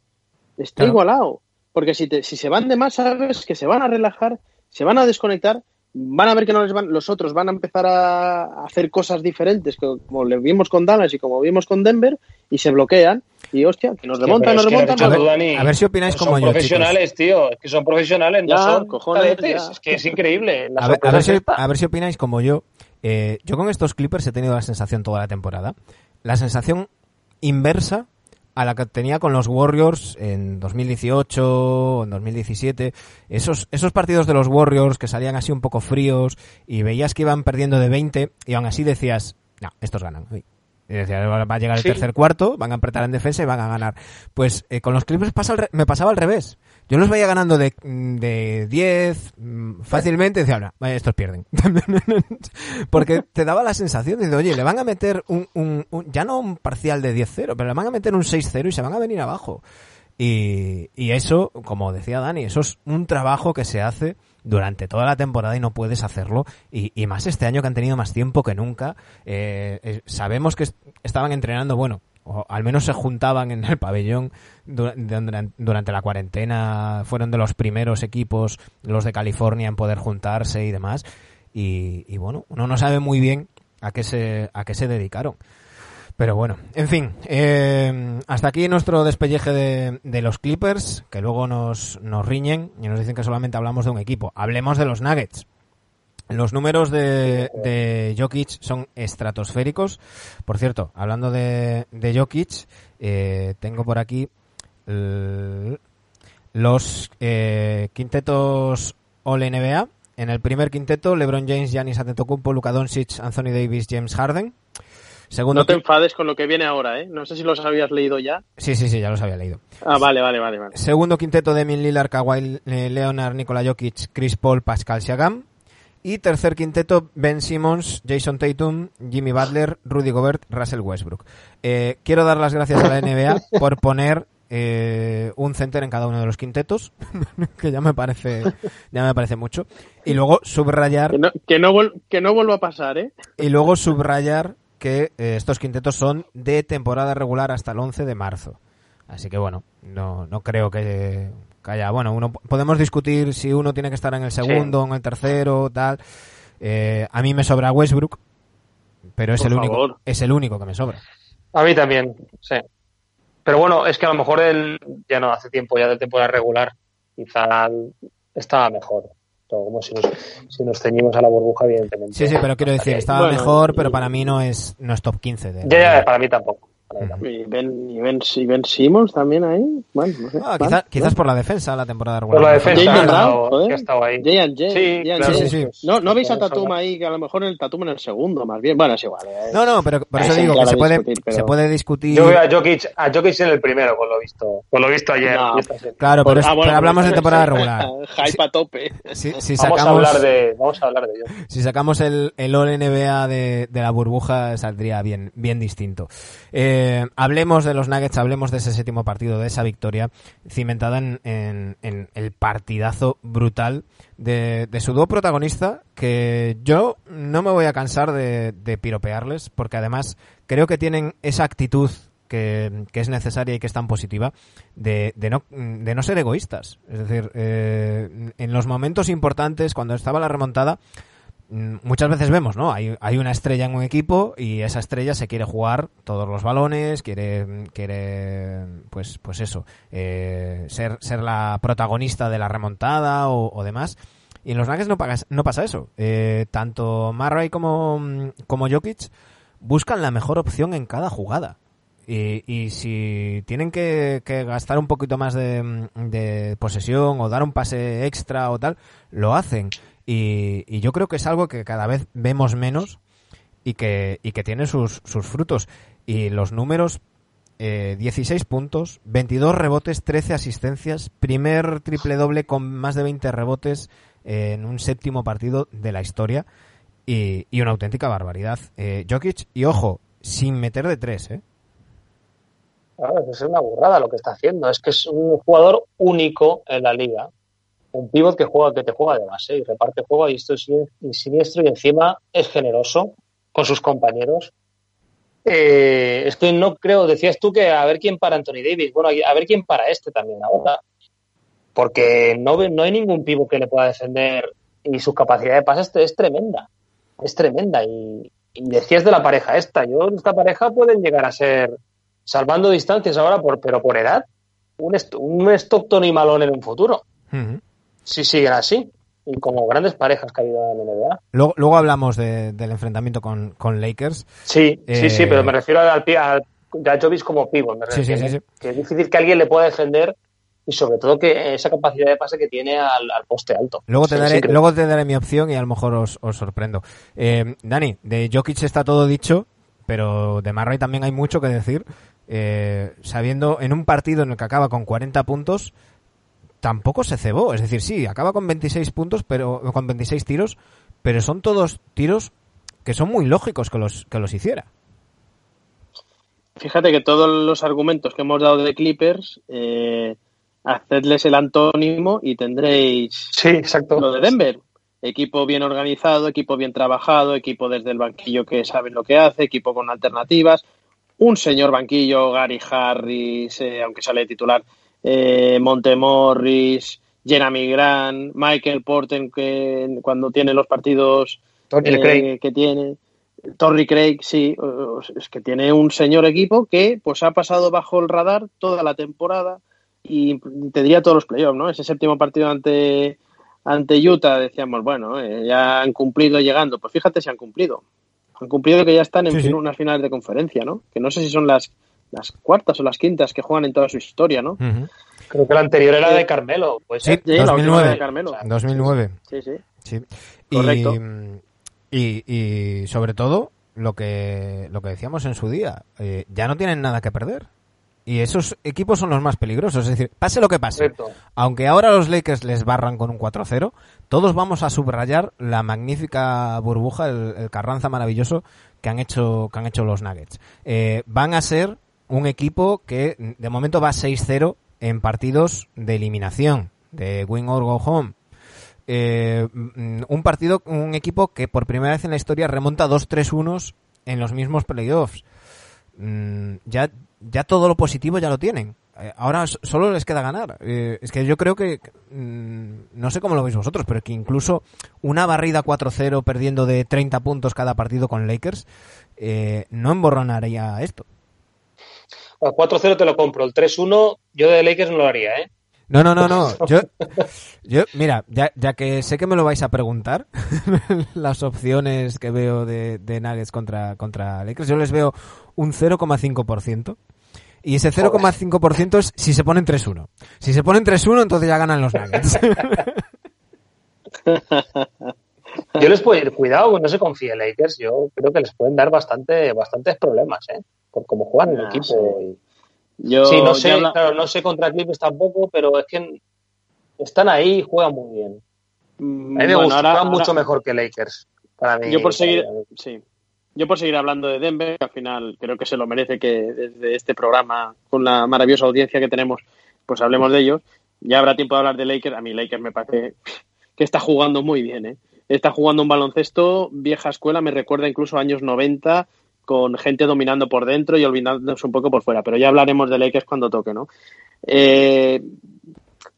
Está Claro. igualado. porque si, te, si se van de más, sabes que se van a relajar, se van a desconectar, van a ver que no les van, los otros van a empezar a hacer cosas diferentes, como le vimos con Dallas y como vimos con Denver, y se bloquean. Y hostia, que nos remontan, nos remontan. A ver, a ver si opináis como son yo. profesionales, tío. Es que son profesionales, Ya, no son cojones. Es que es increíble. A ver, si, a ver si opináis como yo. Eh, yo con estos Clippers he tenido la sensación toda la temporada. La sensación inversa a la que tenía con los Warriors en 2018 o en 2017. Esos, esos partidos de los Warriors que salían así un poco fríos y veías que iban perdiendo de 20 y aún así decías, no, estos ganan. hoy". Y decías, va a llegar el Sí. tercer cuarto, van a apretar en defensa y van a ganar. Pues eh, con los Clippers pasa al re- me pasaba al revés. Yo los veía ganando de, de 10 mm, fácilmente decía, "No, vaya, estos pierden. Porque te daba la sensación de, oye, le van a meter un, un- un- ya no un parcial de 10-0, pero le van a meter un 6-0 y se van a venir abajo. Y, y eso, como decía Dani, eso es un trabajo que se hace durante toda la temporada y no puedes hacerlo. Y, y más este año que han tenido más tiempo que nunca. Eh, eh, sabemos que est- estaban entrenando, bueno, o al menos se juntaban en el pabellón durante la cuarentena. Fueron de los primeros equipos, los de California, en poder juntarse y demás. Y, bueno, uno no sabe muy bien a qué se, a qué se dedicaron. Pero bueno, en fin, eh, hasta aquí nuestro despelleje de, de los Clippers, que luego nos, nos riñen y nos dicen que solamente hablamos de un equipo. Hablemos de los Nuggets. Los números de, de Jokic son estratosféricos. Por cierto, hablando de, de Jokic, eh, tengo por aquí eh, los eh, quintetos All NBA. En el primer quinteto, LeBron James, Giannis Antetokounmpo, Luka Doncic, Anthony Davis, James Harden. Segundo No te enfades con lo que viene ahora, ¿eh? No sé si los habías leído ya. Sí, sí, sí, ya los había leído. Ah, vale, vale, vale. vale. Segundo quinteto de Lillard, Kawhi Leonard, Nikola Jokic, Chris Paul, Pascal Siakam. Y tercer quinteto, Ben Simmons, Jason Tatum, Jimmy Butler, Rudy Gobert, Russell Westbrook. Eh, quiero dar las gracias a la NBA por poner eh, un center en cada uno de los quintetos, que ya me parece, ya me parece mucho. Y luego subrayar Que no, que, no vuel- que no vuelva a pasar, ¿eh? y luego subrayar que eh, estos quintetos son de temporada regular hasta el 11 de marzo. Así que bueno, no, no creo que, haya. Bueno, uno podemos discutir si uno tiene que estar en el segundo o en el tercero, tal. Eh, a mí me sobra Westbrook, pero es Por el único, favor. es el único que me sobra. A mí también, sí. Pero bueno, es que a lo mejor él ya no hace tiempo, ya de temporada regular, quizá estaba mejor. Como si nos, si nos ceñimos a la burbuja, evidentemente. Sí, sí, pero quiero decir, estaba Bueno, mejor, pero para mí no es, no es top 15. De, Ya, ya, para mí tampoco. Y Ben, y ben, y Ben Simmons también ahí. Bueno, no sé. Ah, quizás ¿no? por la defensa, la temporada Por regular. la no fue defensa tan- Brown, que ha estado ahí. Sí, J&J. claro, Sí, sí, sí. No, no veis a Tatum ahí, que a lo mejor el Tatum en el segundo, más bien. Bueno, es igual. eh. No, no, pero por eso Sí, digo que se puede, discutir, pero- se puede discutir. Yo veo a Jokic, a Jokic en el primero, por lo visto. Por lo visto ayer. No. Claro, pero, es- Ah, bueno, pero hablamos de pues, temporada regular. Hype a tope. Si, si Vamos a sacamos, hablar de, vamos a hablar de ello. si sacamos el, el All NBA de, de la burbuja, saldría bien, bien distinto. Eh, hablemos de los Nuggets, hablemos de ese séptimo partido, de esa victoria cimentada en, en- en el partidazo brutal de, su dúo protagonista, que yo no me voy a cansar de, de piropearles, porque además creo que tienen esa actitud que, es necesaria y que es tan positiva de, de no, de no ser egoístas. Es decir, eh, en los momentos importantes, cuando estaba la remontada, muchas veces vemos, ¿no? Hay, hay una estrella en un equipo y esa estrella se quiere jugar todos los balones, quiere, quiere pues, pues eso, eh, ser, ser la protagonista de la remontada o, demás. Y en los Nuggets no, pagas- no pasa eso. Eh, tanto Murray como, como Jokic buscan la mejor opción en cada jugada. Y, y si tienen que, que gastar un poquito más de, de posesión o dar un pase extra o tal, lo hacen. Y, yo creo que es algo que cada vez vemos menos y que, y que tiene sus, sus frutos. Y los números, eh, 16 puntos, 22 rebotes, 13 asistencias, primer triple doble con más de 20 rebotes en un séptimo partido de la historia y, una auténtica barbaridad. Eh, Jokic, y ojo, sin meter de tres, ¿eh? Es una burrada lo que está haciendo. Es que es un jugador único en la liga. Un pívot que juega, que te juega de base y reparte juego y esto es sin- siniestro y encima es generoso con sus compañeros. Eh, es no creo, decías tú que a ver quién para Anthony Davis. Bueno, a ver quién para este también ahora. porque no, no hay ningún pivo que le pueda defender y su capacidad de pase es, tremenda, es tremenda. Y, decías de la pareja esta, yo esta pareja pueden llegar a ser, salvando distancias ahora, por, pero por edad, un, un Stockton y Malone en un futuro. Si siguen así. Y como grandes parejas que ha habido en la NBA. Luego, luego hablamos del enfrentamiento con, Lakers. Sí, sí, sí, pero me refiero al, al, a Jovis como pivo. sí, sí, sí, que es difícil que alguien le pueda defender y sobre todo que esa capacidad de pase que tiene al, poste alto. Luego te, daré, luego te daré mi opción y a lo mejor os, sorprendo. Eh, Dani, de Jokic está todo dicho, pero de Marray también hay mucho que decir. Eh, sabiendo en un partido en el que acaba con 40 puntos, tampoco se cebó. Es decir, sí, acaba con 26 puntos, pero con 26 tiros, pero son todos tiros que son muy lógicos que los, que los hiciera. Fíjate que todos los argumentos que hemos dado de Clippers eh, hacedles el antónimo y tendréis sí, exacto. lo de Denver. Equipo bien organizado, equipo bien trabajado, equipo desde el banquillo que sabe lo que hace, equipo con alternativas. Un señor banquillo, Gary Harris, eh, aunque sale titular, eh, Montemorris, Jeremy Grant, Michael Porten, que cuando tiene los partidos eh, que tiene. Torrey Craig, sí, es que tiene un señor equipo que pues ha pasado bajo el radar toda la temporada, y te diría todos los playoffs, ¿no? Ese séptimo partido ante, ante Utah decíamos, bueno, eh, ya han cumplido llegando. Pues fíjate si han cumplido. Han cumplido que ya están en unas finales de conferencia, ¿no? Que no sé si son las, las cuartas o las quintas que juegan en toda su historia, ¿no? Creo que la anterior era de Carmelo. Pues sí, 2009. De Carmelo. 2009. Sí, sí. sí. Correcto. Y, y, sobre todo, lo que, lo que decíamos en su día, eh, ya no tienen nada que perder. Y esos equipos son los más peligrosos. Es decir, pase lo que pase. Aunque ahora los Lakers les barran con un 4-0, todos vamos a subrayar la magnífica burbuja, el, carranza maravilloso que han hecho, que han hecho los Nuggets. Eh, van a ser un equipo que de momento va 6-0 en partidos de eliminación, de win or go home. Eh, mm, un partido, un equipo que por primera vez en la historia remonta 2-3-1 en los mismos playoffs. Mm, ya ya todo lo positivo ya lo tienen. Eh, ahora solo les queda ganar. Eh, es que yo creo que, mm, no sé cómo lo veis vosotros, pero que incluso una barrida 4-0 perdiendo de 30 puntos cada partido con Lakers no emborronaría esto. 4-0 te lo compro. El 3-1 yo de Lakers no lo haría, ¿eh? No, no, no, no. Yo, yo mira, ya, ya, que sé que me lo vais a preguntar, las opciones que veo de, de Nuggets contra, contra Lakers, yo les veo un 0,5%. Y ese 0,5% es si se ponen 3-1. Si se ponen 3-1, entonces ya ganan los Nuggets. Yo les puedo ir, cuidado, no se confíe en Lakers. Yo creo que les pueden dar bastante, bastantes problemas, ¿eh? Por cómo juegan el ah, equipo. Sí. Yo, sí, no sé, claro, no sé contra Clippers tampoco, pero es que están ahí y juegan muy bien. A mí me bueno, mucho mejor que Lakers. Para mí, yo por seguir, sí. Yo por seguir hablando de Denver, al final creo que se lo merece que desde este programa, con la maravillosa audiencia que tenemos, pues hablemos de ellos. Ya habrá tiempo de hablar de Lakers. A mí Lakers me parece que está jugando muy bien. ¿eh? Está jugando un baloncesto vieja escuela, me recuerda incluso años 90, con gente dominando por dentro y olvidándose un poco por fuera. Pero ya hablaremos de Lakers cuando toque, ¿no? Eh,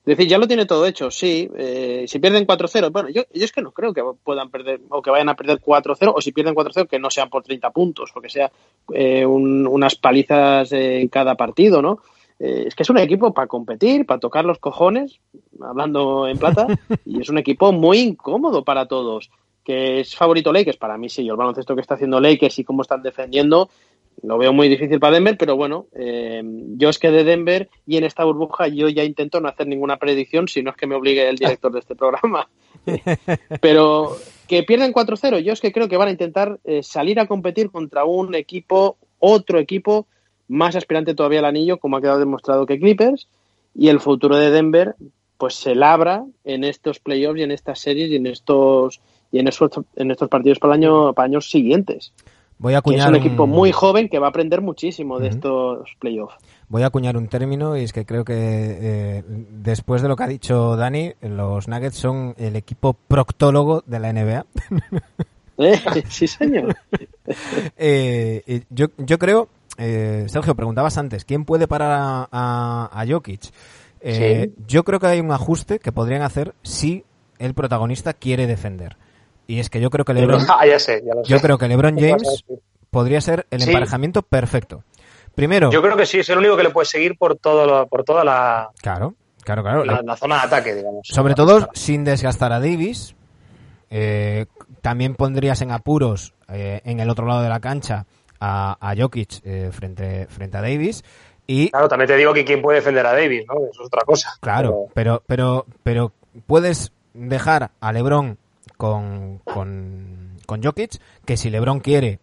es decir, ya lo tiene todo hecho, sí. Eh, si pierden 4-0, bueno, yo, es que no creo que puedan perder o que vayan a perder 4-0 o si pierden 4-0 que no sean por 30 puntos o que sea eh, unas palizas en cada partido, ¿no? Eh, es que es un equipo para competir, para tocar los cojones, hablando en plata, y es un equipo muy incómodo para todos. Que es favorito Lakers, para mí sí, el baloncesto que está haciendo Lakers y cómo están defendiendo, lo veo muy difícil para Denver, pero bueno, eh, yo es que de Denver y en esta burbuja yo ya intento no hacer ninguna predicción, si no es que me obligue el director de este programa. pero que pierden 4-0, yo es que creo que van a intentar eh, salir a competir contra un equipo, otro equipo más aspirante todavía al anillo, como ha quedado demostrado que Clippers, y el futuro de Denver pues se labra en estos playoffs y en estas series y en estos y en estos, en estos partidos para, el año, para años siguientes. Voy a acuñar es un equipo muy joven que va a aprender muchísimo de estos playoffs. Voy a acuñar un término y es que creo que eh, después de lo que ha dicho Dani, los Nuggets son el equipo proctólogo de la NBA. ¿Eh? Sí, señor. Eh, yo, yo creo, Sergio, preguntabas antes, ¿quién puede parar a, a, Jokic? Eh, yo creo que hay un ajuste que podrían hacer si el protagonista quiere defender. Y es que yo creo que LeBron, Ah, ya sé, ya lo yo creo que LeBron ¿Qué vas a James podría ser el Sí. emparejamiento perfecto. Primero, Yo creo que sí, es el único que le puede seguir por, todo lo- por toda la, claro, claro, claro. la, la zona de ataque, digamos. Sobre todo sin desgastar a Davis. Eh, también pondrías en apuros eh, en el otro lado de la cancha a, a Jokic eh, frente, frente a Davis. Y Claro, también te digo que quién puede defender a Davis, ¿no? Eso es otra cosa. claro, pero, pero, pero puedes dejar a LeBron con, con, con Jokic, que si LeBron quiere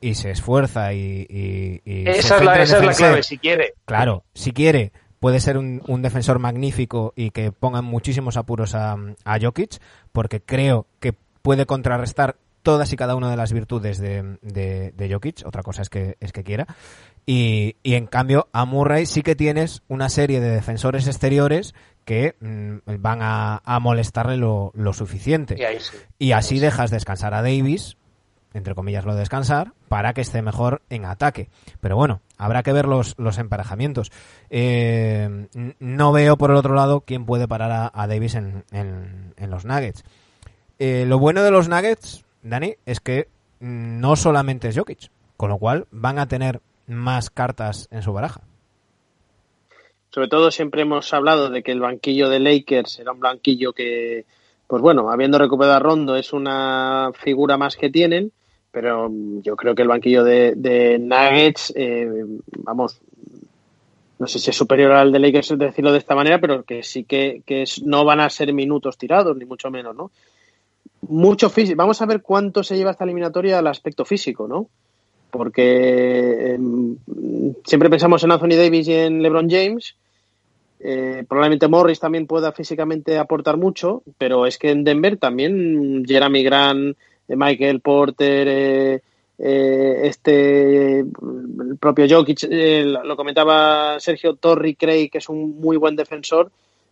y se esfuerza y, y- y se esa es la, esa es clave, si quiere. Claro, si quiere, puede ser un, un defensor magnífico y que ponga en muchísimos apuros a, a Jokic, porque creo que puede contrarrestar todas y cada una de las virtudes de, de, de Jokic, otra cosa es que, es que quiera. Y, y en cambio, a Murray sí que tienes una serie de defensores exteriores que mm, van a, a molestarle lo, lo suficiente. Y ahí sí. Y así dejas descansar a Davis, entre comillas lo de descansar, para que esté mejor en ataque. Pero bueno, habrá que ver los, los emparejamientos. Eh, no veo por el otro lado quién puede parar a, a Davis en, en- en los Nuggets. Eh, lo bueno de los Nuggets, Dani, es que mm, no solamente es Jokic, con lo cual van a tener más cartas en su baraja. Sobre todo siempre hemos hablado de que el banquillo de Lakers era un banquillo que, pues bueno, habiendo recuperado a Rondo es una figura más que tienen, pero yo creo que el banquillo de, de Nuggets, eh, vamos, no sé si es superior al de Lakers decirlo de esta manera, pero que sí que, no van a ser minutos tirados, ni mucho menos, ¿no? Mucho físico. Vamos a ver cuánto se lleva esta eliminatoria al aspecto físico, ¿no? Porque eh, siempre pensamos en Anthony Davis y en LeBron James. Eh, probablemente Morris también pueda físicamente aportar mucho, pero es que en Denver también Jeremy Grant, eh, Michael Porter, eh, eh, este, el propio Jokic, lo comentaba Sergio Torri Craig, que es un muy buen defensor.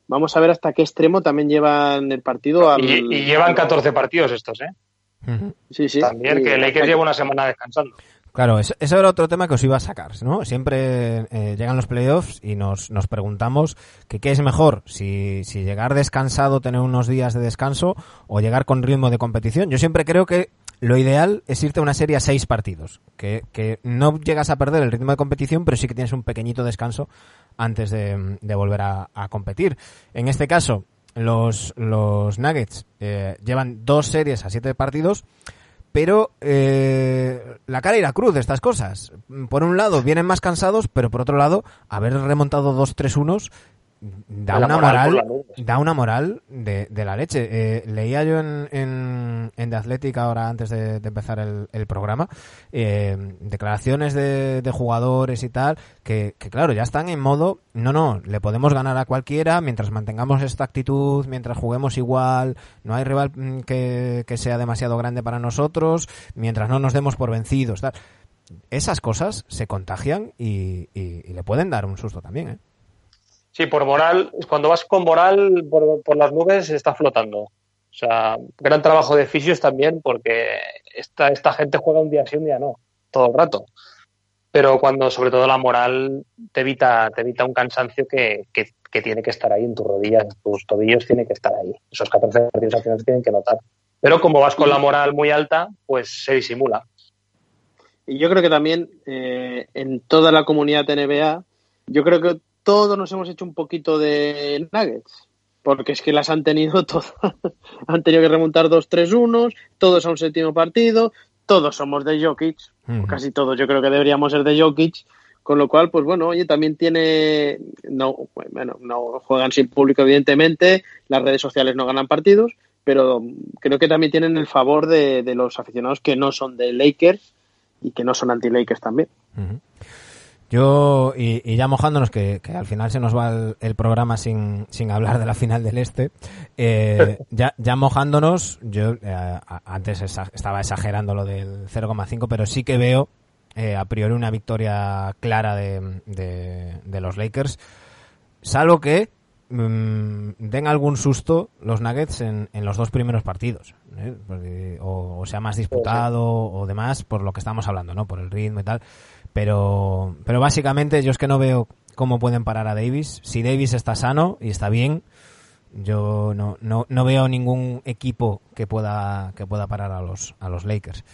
Vamos a ver hasta qué extremo también llevan el partido. Al, Y, y llevan 14 partidos estos, ¿eh? Sí, sí. También Y- que Lakers lleva una semana descansando. Claro, eso, eso era otro tema que os iba a sacar, ¿no? Siempre eh, llegan los playoffs y nos, nos preguntamos que qué es mejor, si, si llegar descansado, tener unos días de descanso o llegar con ritmo de competición. Yo siempre creo que lo ideal es irte a una serie a seis partidos, que, que no llegas a perder el ritmo de competición, pero sí que tienes un pequeñito descanso antes de, volver a, competir. En este caso, los, los Nuggets eh, llevan dos series a siete partidos, pero eh, la cara y la cruz de estas cosas. Por un lado, vienen más cansados, pero por otro lado, haber remontado dos 3 unos da una moral da una moral de, de la leche. Eh, leía yo en, en, en The Athletic ahora antes de, de empezar el, el programa eh, declaraciones de, de jugadores y tal que, que claro ya están en modo no no le podemos ganar a cualquiera mientras mantengamos esta actitud mientras juguemos igual no hay rival mm, que, que sea demasiado grande para nosotros mientras no nos demos por vencidos tal esas cosas se contagian y, y- y le pueden dar un susto también ¿eh? Sí, por moral, cuando vas con moral por, las nubes, está flotando. O sea, gran trabajo de fisios también, porque esta, esta gente juega un día sí, un día no, todo el rato. Pero cuando, sobre todo, la moral te evita, te evita un cansancio que, que, tiene que estar ahí en tus rodillas, en tus tobillos, tiene que estar ahí. Esos 14 partidos al final tienen que notar. Pero como vas con la moral muy alta, pues se disimula. Y yo creo que también eh, en toda la comunidad NBA, yo creo que todos nos hemos hecho un poquito de nuggets, porque es que las han tenido todas. han tenido que remontar dos 3 1 todos a un séptimo partido, todos somos de Jokic, Ujú. casi todos yo creo que deberíamos ser de Jokic, con lo cual, pues bueno, oye, también tiene, no, bueno, no juegan sin público evidentemente, las redes sociales no ganan partidos, pero creo que también tienen el favor de, de los aficionados que no son de Lakers y que no son anti-Lakers también. Yo, y, y ya mojándonos, que, que al final se nos va el, el programa sin, sin hablar de la final del Este, eh, ya, ya mojándonos, yo eh, antes estaba exagerando lo del 0,5, pero sí que veo eh, a priori una victoria clara de, de, de los Lakers, salvo que mm, den algún susto los Nuggets en, en los dos primeros partidos. Porque- o, o sea más disputado o demás, por lo que estamos hablando, ¿no? Por el ritmo y tal. Pero, pero básicamente yo es que no veo cómo pueden parar a Davis. Si Davis está sano y está bien, yo no, no, no veo ningún equipo que pueda, que pueda parar a los, a los Lakers.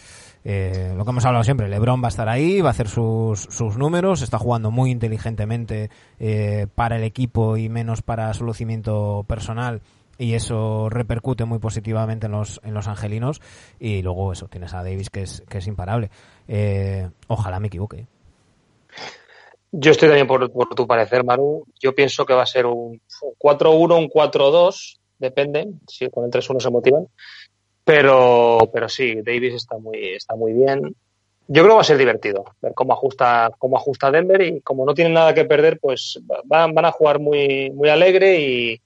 Eh, lo que hemos hablado siempre, LeBron va a estar ahí, va a hacer sus, sus números, está jugando muy inteligentemente eh, para el equipo y menos para su lucimiento personal y eso repercute muy positivamente en los, en los angelinos y luego eso, tienes a Davis que es, que es imparable. Eh, ojalá me equivoque. Yo estoy también por, tu parecer, Maru. Yo pienso que va a ser un 4-1, un 4-2, depende, si con el 3-1 se motivan. Pero, pero sí, Davis está muy, está muy bien. Yo creo que va a ser divertido ver cómo ajusta, cómo ajusta Denver y como no tienen nada que perder, pues van, van a jugar muy, muy alegre y,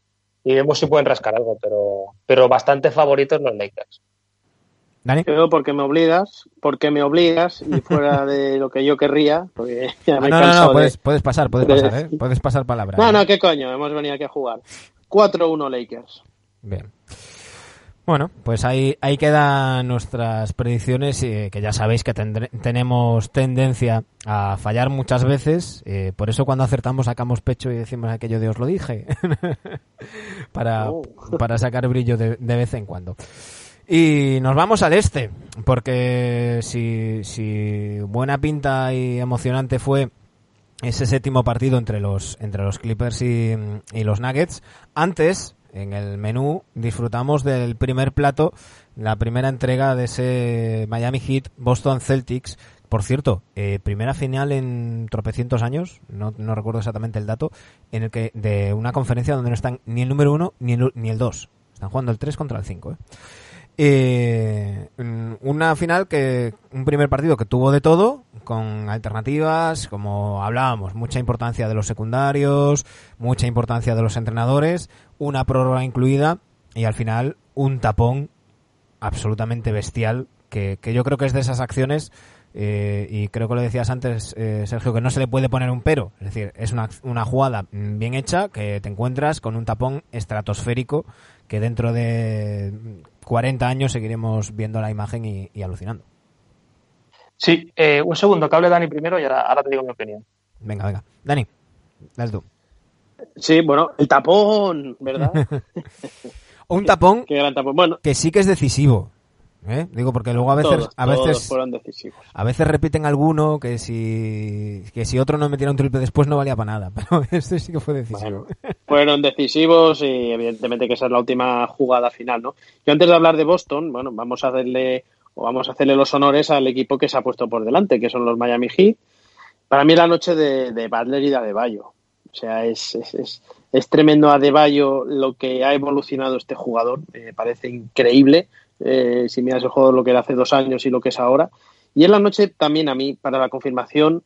y vemos si pueden rascar algo, pero, pero bastante favoritos los Lakers. ¿Dani? Yo porque me obligas, porque me obligas y fuera de lo que yo querría, porque ya me Ah, no, no, cansado no, puedes, de... puedes pasar, puedes de- pasar, ¿eh? Puedes pasar palabra. No, no, qué coño, hemos venido aquí a jugar. 4-1 Lakers. Bien. Bueno, pues ahí, ahí quedan nuestras predicciones, eh, que ya sabéis que tendre- tenemos tendencia a fallar muchas veces, eh, por eso cuando acertamos sacamos pecho y decimos aquello de os lo dije, para, Oh. para sacar brillo de, de vez en cuando. Y nos vamos al este, porque si, si buena pinta y emocionante fue ese séptimo partido entre los, entre los Clippers y, los Nuggets, antes, en el menú, disfrutamos del primer plato, la primera entrega de ese Miami Heat Boston Celtics. Por cierto, eh, primera final en tropecientos años, no, no recuerdo exactamente el dato, en el que de una conferencia donde no están ni el número uno ni el, ni el dos. Están jugando el 3 contra el 5. ¿eh? Eh, una final que un primer partido que tuvo de todo con alternativas como hablábamos mucha importancia de los secundarios mucha importancia de los entrenadores una prórroga incluida y al final un tapón absolutamente bestial que, que yo creo que es de esas acciones eh, y creo que lo decías antes eh, Sergio que no se le puede poner un pero. Es decir es una, una jugada bien hecha que te encuentras con un tapón estratosférico que dentro de 40 años seguiremos viendo la imagen y, y alucinando. Sí, eh, un segundo, que hable Dani primero y ahora, ahora te digo mi opinión. Venga, venga. Dani, das tú. Sí, bueno, el tapón, ¿verdad? Un tapón Qué gran tapón. Bueno, que sí que es decisivo. ¿Eh? Digo, porque luego a veces, todos, a veces, fueron decisivos. a veces repiten alguno que si, que si otro no metiera un triple después no valía para nada. Pero este sí que fue decisivo. Fueron decisivos y evidentemente que esa es la última jugada final, ¿no? Yo antes de hablar de Boston, bueno, vamos a hacerle o vamos a hacerle los honores al equipo que se ha puesto por delante, que son los Miami Heat. Para mí la noche de, de Butler y de Adebayo. O sea, es, es, es, es tremendo Adebayo lo que ha evolucionado este jugador. Me parece increíble. Eh, si miras el juego lo que era hace dos años y lo que es ahora. Y en la noche también a mí, para la confirmación,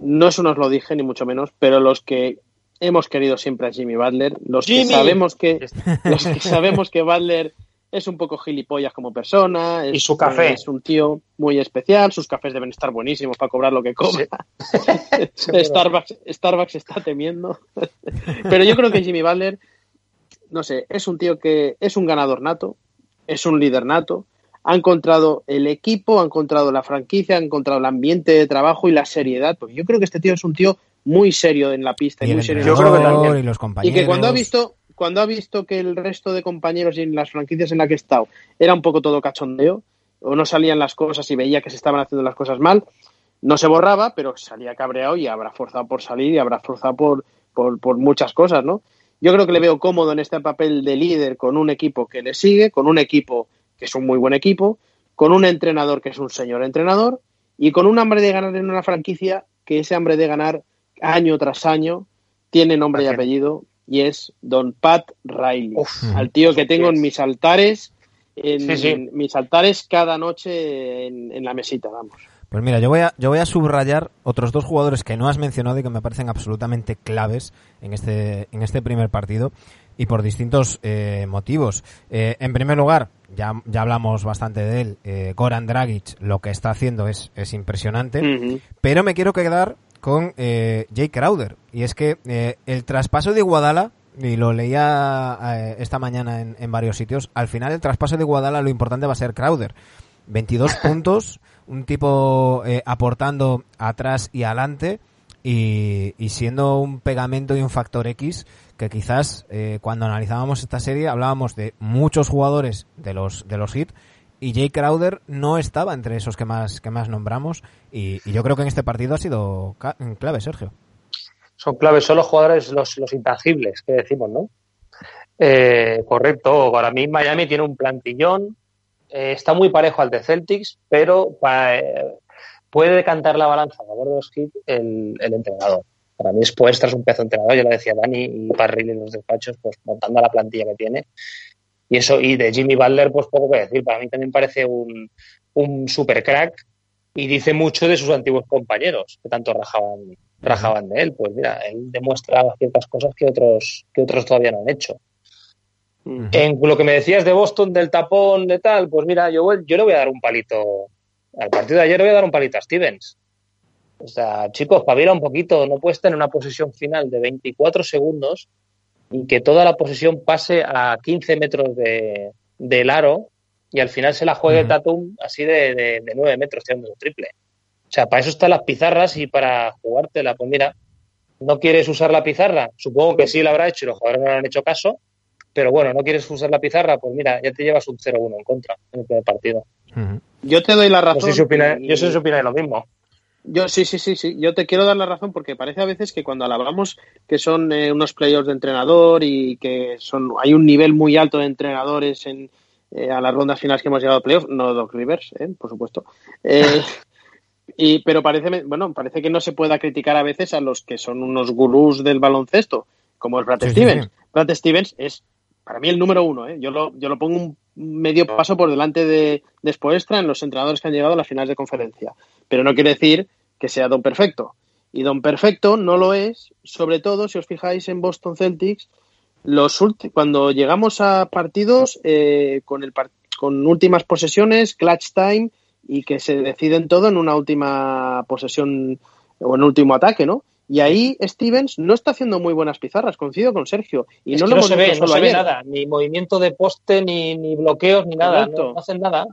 no eso nos lo dije, ni mucho menos, pero los que hemos querido siempre a Jimmy Butler, los Jimmy. que sabemos que los que sabemos que Butler es un poco gilipollas como persona, es, Y su café. es un tío muy especial, sus cafés deben estar buenísimos para cobrar lo que cobra. Sí, Starbucks, Starbucks está temiendo. Pero yo creo que Jimmy Butler, no sé, es un tío que es un ganador nato, es un líder nato, ha encontrado el equipo, ha encontrado la franquicia, ha encontrado el ambiente de trabajo y la seriedad, porque yo creo que este tío es un tío muy serio en la pista y, Y muy serio en Yo el creo que entrenador también. y los y compañeros. que cuando ha visto cuando ha visto que el resto de compañeros y en las franquicias en las que he estado era un poco todo cachondeo o no salían las cosas y veía que se estaban haciendo las cosas mal, no se borraba, pero salía cabreado y habrá forzado por salir y habrá forzado por, por, por muchas cosas, ¿no? Yo creo que le veo cómodo en este papel de líder con un equipo que le sigue, con un equipo que es un muy buen equipo, con un entrenador que es un señor entrenador y con un hambre de ganar en una franquicia que ese hambre de ganar año tras año tiene nombre y apellido y es Don Pat Riley, Uf, al tío que tengo en mis altares, en, Sí, sí. en mis altares cada noche en, en la mesita, vamos. Pues mira, yo voy, a, yo voy a subrayar otros dos jugadores que no has mencionado y que me parecen absolutamente claves en este, en este primer partido y por distintos eh, motivos. Eh, en primer lugar, ya, ya hablamos bastante de él, eh, Goran Dragic lo que está haciendo es, es impresionante, pero me quiero quedar con eh, Jay Crowder y es que eh, el traspaso de Iguadala y lo leía eh, esta mañana en, en varios sitios, al final el traspaso de Iguadala lo importante va a ser Crowder. 22 puntos, un tipo eh, aportando atrás y adelante y, siendo un pegamento y un factor X que quizás eh, cuando analizábamos esta serie hablábamos de muchos jugadores de los de los hit y Jay Crowder no estaba entre esos que más que más nombramos y, yo creo que en este partido ha sido clave Sergio. Son claves son los jugadores los, los intangibles que decimos no eh, correcto para mí Miami tiene un plantillón eh, está muy parejo al de Celtics pero eh, puede decantar la balanza a favor de los hit el, el entrenador para mí es pues un pedazo entrenador, ya lo decía Dani y Parril en los despachos, pues montando la plantilla que tiene. Y eso, y de Jimmy Butler, pues poco que decir. Para mí también parece un, un super crack y dice mucho de sus antiguos compañeros, que tanto rajaban, rajaban de él. Pues mira, él demuestra ciertas cosas que otros, que otros todavía no han hecho. En lo que me decías de Boston, del tapón, de tal, pues mira, yo, yo le voy a dar un palito. Al partido de ayer le voy a dar un palito a Stevens. O sea, chicos, pavila un poquito, no puedes tener una posesión final de 24 segundos y que toda la posesión pase a 15 metros de, del aro y al final se la juegue Tatum así de, de, 9 metros tirando un triple. O sea, para eso están las pizarras y para jugártela. Pues mira, ¿no quieres usar la pizarra? Supongo que sí la habrá hecho y los jugadores no le han hecho caso. Pero bueno, ¿no quieres usar la pizarra? Pues mira, ya te llevas un 0-1 en contra en el primer partido. Yo te doy la razón. No sé si opina, yo sé si lo mismo. Yo sí, sí, sí, sí. Yo te quiero dar la razón porque parece a veces que cuando hablamos que son eh, unos players de entrenador y que son hay un nivel muy alto de entrenadores en eh, a las rondas finales que hemos llegado a playoffs, no Doc Rivers, eh, por supuesto. y pero parece bueno parece que no se pueda criticar a veces a los que son unos gurús del baloncesto, como es Brad Stevens. Brad Stevens es para mí el número uno. Yo lo yo lo pongo un medio paso por delante de, de Spoestra en los entrenadores que han llegado a las finales de conferencia pero no quiere decir que sea Don Perfecto. Y Don Perfecto no lo es, sobre todo si os fijáis en Boston Celtics, los cuando llegamos a partidos eh, con, el con últimas posesiones, clutch time, y que se deciden todo en una última posesión o en último ataque, ¿no? Y ahí Stevens no está haciendo muy buenas pizarras, coincido con Sergio. Y no, lo se ve, no se ve nada, ni movimiento de poste, ni, ni bloqueos, ni nada. No, no, hacen nada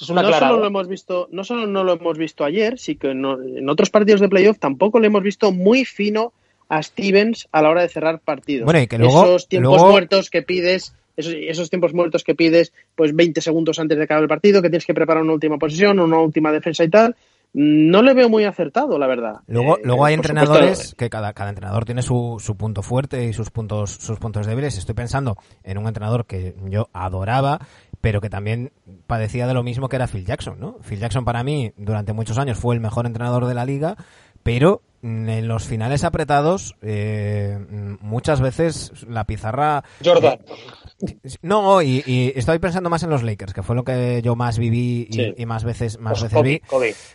no solo lo hemos visto, no solo no lo hemos visto ayer, sí que en otros partidos de playoff tampoco lo hemos visto muy fino a Stevens a la hora de cerrar partidos. esos tiempos muertos que pides, esos, tiempos muertos que pides, pues 20 segundos antes de acabar el partido, que tienes que preparar una última posición, una última defensa y tal. No le veo muy acertado, la verdad. Luego, eh, luego hay entrenadores que cada, cada entrenador tiene su, su punto fuerte y sus puntos, sus puntos débiles. Estoy pensando en un entrenador que yo adoraba pero que también padecía de lo mismo que era Phil Jackson, ¿no? Phil Jackson para mí durante muchos años fue el mejor entrenador de la liga, pero en los finales apretados eh, muchas veces la pizarra... Jordan. No, y, estoy pensando más en los Lakers, que fue lo que yo más viví y, más veces más pues veces vi.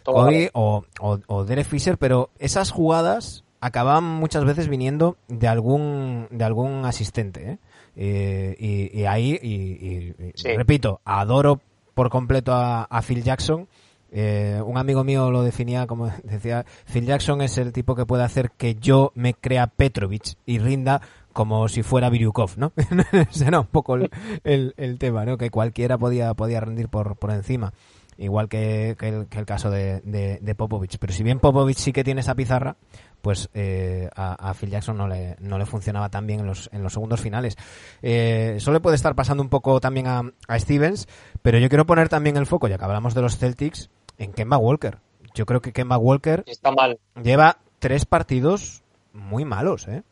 Kobe, o, o, Derek Fisher, pero esas jugadas acababan muchas veces viniendo de algún de algún asistente, ¿eh? Eh, y, ahí, y, repito, adoro por completo a, Phil Jackson. Eh, un amigo mío lo definía como decía, Phil Jackson es el tipo que puede hacer que yo me crea Petrovich y rinda como si fuera Biryukov, ¿no? Será un poco el, el, tema, ¿no? Que cualquiera podía, podía rendir por, por encima igual que, el, caso de, de, Popovich. Pero si bien Popovich sí que tiene esa pizarra, pues eh, a, Phil Jackson no le, no le funcionaba tan bien en los, en los segundos finales. Eh, eso le puede estar pasando un poco también a, a, Stevens, pero yo quiero poner también el foco, ya que hablamos de los Celtics, en Kemba Walker. Yo creo que Kemba Walker está mal. lleva tres partidos muy malos, ¿eh?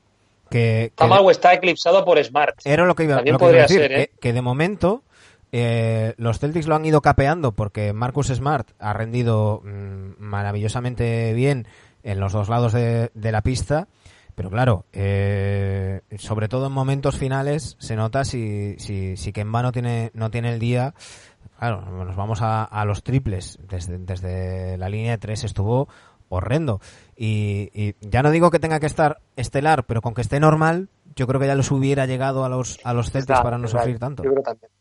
Que, está eclipsado por Smart. Era lo que iba, lo a decir, ¿eh? que, de momento eh, los Celtics lo han ido capeando porque Marcus Smart ha rendido mm, maravillosamente bien en los dos lados de, la pista. Pero claro, eh, sobre todo en momentos finales se nota si, si, si Kemba no tiene, no tiene el día. Claro, nos vamos a, los triples. Desde, desde la línea de tres estuvo horrendo. Y, ya no digo que tenga que estar estelar, pero con que esté normal, yo creo que ya los hubiera llegado a los, a los Celtics para no sufrir tanto. Yo creo también.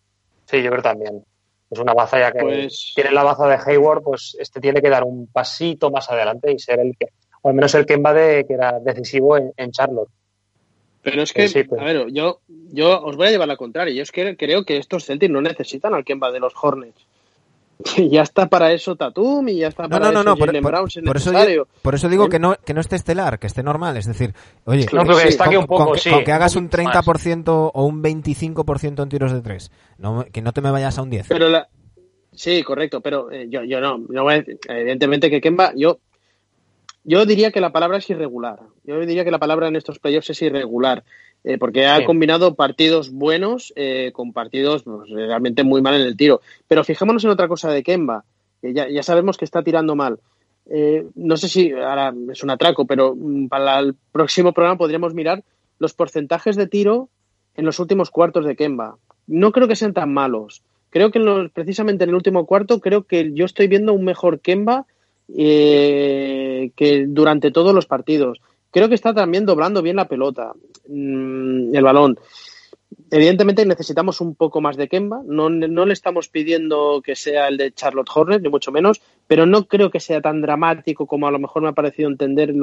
Sí, yo creo también. Es una baza ya que pues tiene la baza de Hayward, pues este tiene que dar un pasito más adelante y ser el que, o al menos el que invade, que era decisivo en, Charlotte. Pero es que, pues. a ver, yo, yo os voy a llevar la contraria. Yo es que creo que estos Celtics no necesitan al Kemba de los Hornets. ya está para eso Tatum y ya está para no, no, eso por, Jaylen por- Brown si es por eso digo, por eso digo ¿Eh? que no que no esté estelar, que esté normal, es decir, oye, No, que sí, con, un poco, con sí, con que hagas un poquito más. 30% o un 25% en tiros de tres, no, que no te me vayas a un 10. Pero la... Sí, correcto, pero eh, yo, yo no, no voy a decir- evidentemente que Kemba, yo, yo diría que la palabra es irregular. Yo diría que la palabra en estos playoffs es irregular, eh, porque ha Sí. combinado partidos buenos eh, con partidos pues, realmente muy mal en el tiro. Pero fijémonos en otra cosa de Kemba, que ya, ya sabemos que está tirando mal. Eh, no sé si ahora es un atraco, pero mm, para el próximo programa podríamos mirar los porcentajes de tiro en los últimos cuartos de Kemba. No creo que sean tan malos. Creo que en los- precisamente en el último cuarto, creo que yo estoy viendo un mejor Kemba eh, que durante todos los partidos. Creo que está también doblando bien la pelota, mm, el balón. Evidentemente necesitamos un poco más de Kemba. No, no le estamos pidiendo que sea el de Charlotte Hornets, ni mucho menos, pero no creo que sea tan dramático como a lo mejor me ha parecido entender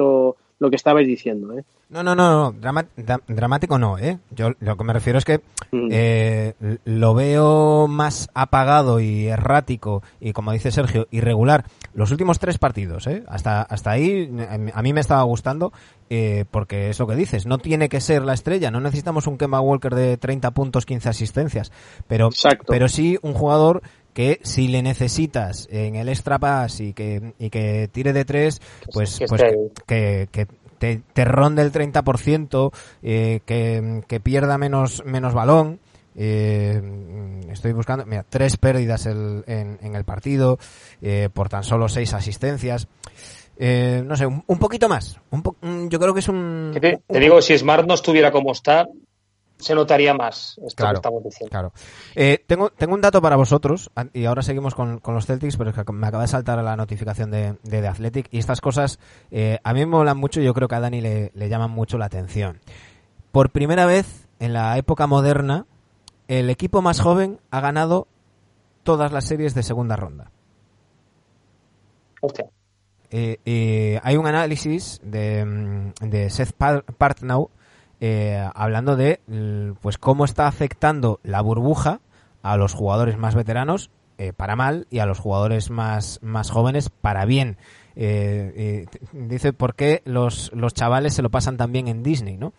lo, que estabais diciendo. ¿eh? No, no, no, no, drama- da- dramático no, ¿eh? Yo lo que me refiero es que Mm. eh, lo veo más apagado y errático y, como dice Sergio, irregular. Los últimos tres partidos, ¿eh? Hasta, hasta ahí eh, a mí me estaba gustando eh, porque es lo que dices, no tiene que ser la estrella, no necesitamos un Kemba Walker de 30 puntos, 15 asistencias, pero, Exacto. pero sí un jugador que si le necesitas en el extra pass y que, y que tire de tres, pues, que pues que, que te, te ronde el 30%, eh, que, que pierda menos, menos balón. Eh, estoy buscando, mira, tres pérdidas el- en, en el partido, eh, por tan solo seis asistencias. Eh, no sé, un, un poquito más. Un po- mm, yo creo que es un. Te, te digo, si Smart no estuviera como está, se notaría más esto Claro. que estamos diciendo. Claro. Eh, tengo, tengo un dato para vosotros, y ahora seguimos con, con los Celtics, pero es que me acaba de saltar la notificación de, de The Athletic, y estas cosas eh, a mí me molan mucho y yo creo que a Dani le, le llaman mucho la atención. Por primera vez en la época moderna, el equipo más joven ha ganado todas las series de segunda ronda. Hostia. Eh, eh, hay un análisis de, mm, de Seth Par- Partnow eh, hablando de l- pues cómo está afectando la burbuja a los jugadores más veteranos eh, para mal y a los jugadores más, más jóvenes para bien. Eh, dice por qué los, los chavales se lo pasan tan bien en Disney, ¿no?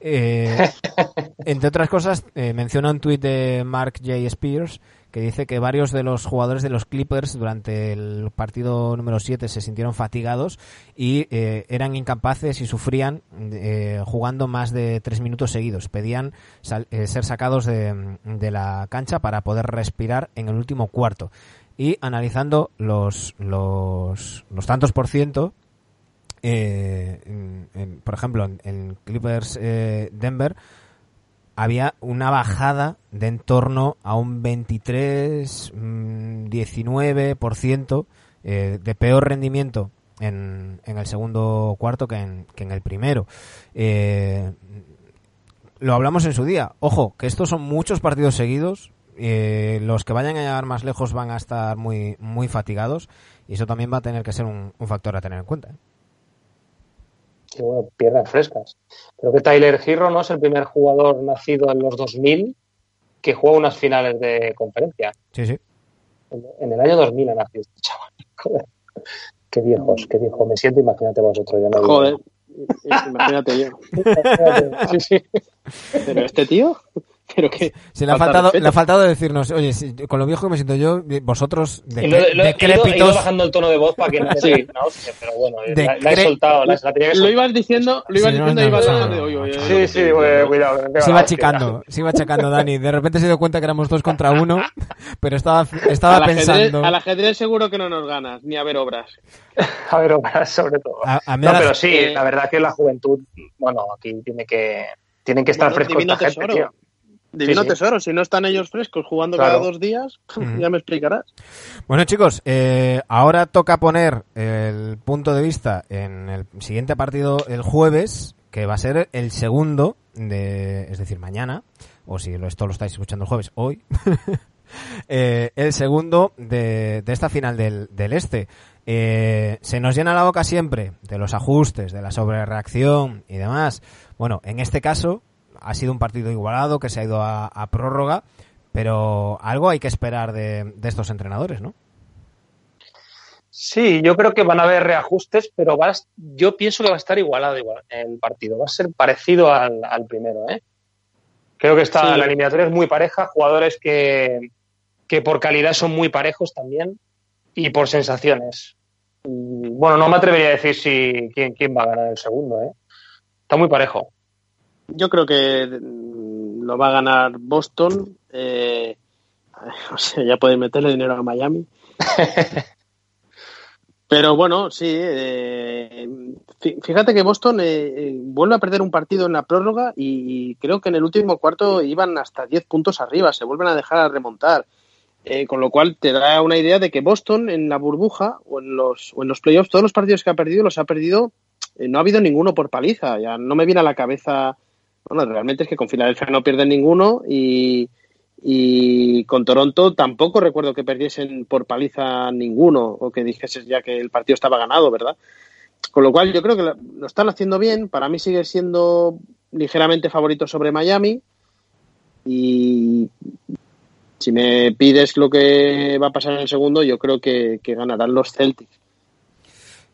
Entre otras cosas, menciona un tuit de Mark J. Spears que dice que varios de los jugadores de los Clippers durante el partido número 7 se sintieron fatigados y eh, eran incapaces y sufrían eh, jugando más de tres minutos seguidos. Pedían sal- eh, ser sacados de, de la cancha para poder respirar en el último cuarto. Y analizando los, los, los tantos por ciento, eh, en- en- por ejemplo, en, Clippers Denver había una bajada de en torno a un 23, mm, 19% eh, de peor rendimiento en, en el segundo cuarto que en, que en el primero. Eh, lo hablamos en su día. Ojo, que estos son muchos partidos seguidos. eh, los que vayan a llegar más lejos van a estar muy, muy fatigados y eso también va a tener que ser un, un factor a tener en cuenta. Sí, bueno, piernas frescas. Creo que Tyler Hero no es el primer jugador nacido en los 2000 que juega unas finales de conferencia. Sí, sí. En, en el año 2000 ha nacido este chaval. Joder. Qué viejos, qué viejo. Me siento, imagínate vosotros. Ya digo. Joder, imagínate yo. Sí, sí. Pero este tío, pero que Se le ha, Falta faltado, le ha faltado decirnos, oye, si- con lo viejo que me siento yo, vosotros de, lo, lo- he, ido, he ido bajando el tono de voz para que no Sí. una hostia, pero bueno, De la, la he soltado, la, la tenía que lo ibas diciendo, lo ibas Sí, diciendo no, y ibas no, no, oye, oye, Sí, sí, cuidado. se iba achicando, se iba achacando Dani. De repente se dio cuenta que éramos dos contra uno, pero estaba, estaba al, ajedrez, pensando... al ajedrez seguro que no nos ganas, ni a ver obras. A ver, obras, sobre todo. A, a mí No, pero sí, eh, la verdad que la juventud, bueno, aquí tiene que tienen que estar frescos esta gente, tío. Divino sí. tesoro, si no están ellos frescos jugando Claro. cada dos días, ya me explicarás. Bueno chicos, eh, ahora toca poner el punto de vista en el siguiente partido el jueves, que va a ser el segundo de, es decir, mañana, o si lo, esto lo estáis escuchando el jueves, hoy, eh, el segundo de, de esta final del, del este. Eh, se nos llena la boca siempre de los ajustes, de la sobrereacción y demás. Bueno, en este caso ha sido un partido igualado que se ha ido a, a prórroga, pero algo hay que esperar de, de estos entrenadores, ¿no? Sí, yo creo que van a haber reajustes, pero va yo pienso que va a estar igualado igual el partido. Va a ser parecido al, primero. ¿eh? Creo que está, la eliminatoria es muy pareja, jugadores que, que por calidad son muy parejos también y por sensaciones. Bueno, no me atrevería a decir si quién, quién va a ganar el segundo. ¿eh? Está muy parejo. Yo creo que mm, lo va a ganar Boston. Eh, o sea, ya pueden meterle dinero a Miami. Pero bueno, sí. Eh, fíjate que Boston eh, eh, vuelve a perder un partido en la prórroga y creo que en el último cuarto iban hasta 10 puntos arriba. Se vuelven a dejar a remontar. con lo cual te da una idea de que Boston en la burbuja o en los, o en los playoffs, todos los partidos que ha perdido los ha perdido. no ha habido ninguno por paliza. Ya no me viene a la cabeza. Bueno, realmente es que con Filadelfia no pierden ninguno y con Toronto tampoco recuerdo que perdiesen por paliza ninguno o que dijese ya que el partido estaba ganado, ¿verdad? Con lo cual yo creo que lo están haciendo bien. Para mí sigue siendo ligeramente favorito sobre Miami. Y si me pides lo que va a pasar en el segundo, yo creo que, ganarán los Celtics.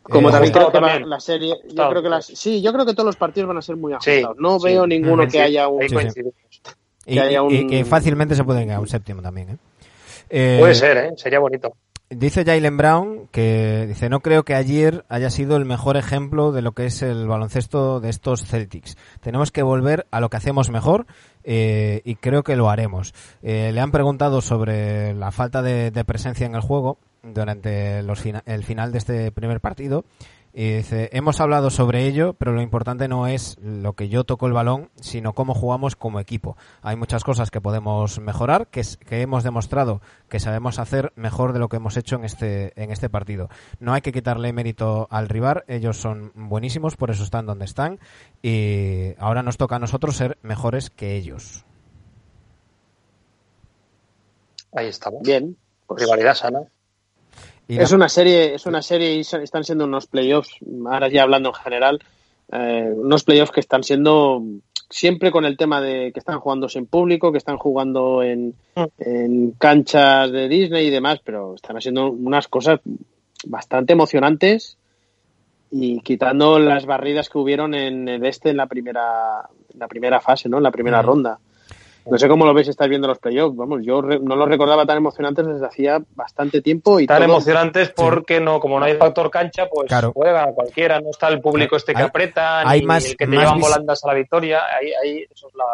Como eh, también creo que la serie, yo creo que las, sí, yo creo que todos los partidos van a ser muy ajustados. no veo ninguno que haya un, y, que fácilmente se puede ganar un séptimo también. ¿eh? Eh, puede ser, ¿eh? sería bonito. Dice Jalen Brown que dice no creo que ayer haya sido el mejor ejemplo de lo que es el baloncesto de estos Celtics. Tenemos que volver a lo que hacemos mejor y creo que lo haremos. le han preguntado sobre la falta de, presencia en el juego durante los el final de este primer partido y dice, hemos hablado sobre ello, pero lo importante no es lo que yo toco el balón, sino cómo jugamos como equipo. Hay muchas cosas que podemos mejorar, que, que hemos demostrado que sabemos hacer mejor de lo que hemos hecho en este, en este partido. No hay que quitarle mérito al rival, ellos son buenísimos, por eso están donde están, y ahora nos toca a nosotros ser mejores que ellos. Ahí estamos. Bien. Pues, rivalidad sana es una serie, es una serie y están siendo unos playoffs, ahora ya hablando en general, eh, unos playoffs que están siendo siempre con el tema de que están jugando sin público, que están jugando en, en canchas de Disney y demás, pero están haciendo unas cosas bastante emocionantes y quitando las barridas que hubieron en el este en la primera, la primera fase, ¿no? En la primera ronda. No sé cómo lo veis, estáis viendo los playoffs. Vamos, yo no los recordaba tan emocionantes desde hacía bastante tiempo. y Tan emocionantes porque no, como no hay factor cancha, pues juega cualquiera, no está el público este que aprieta, ni el que te llevan volandas a la victoria. Ahí, ahí, eso es la,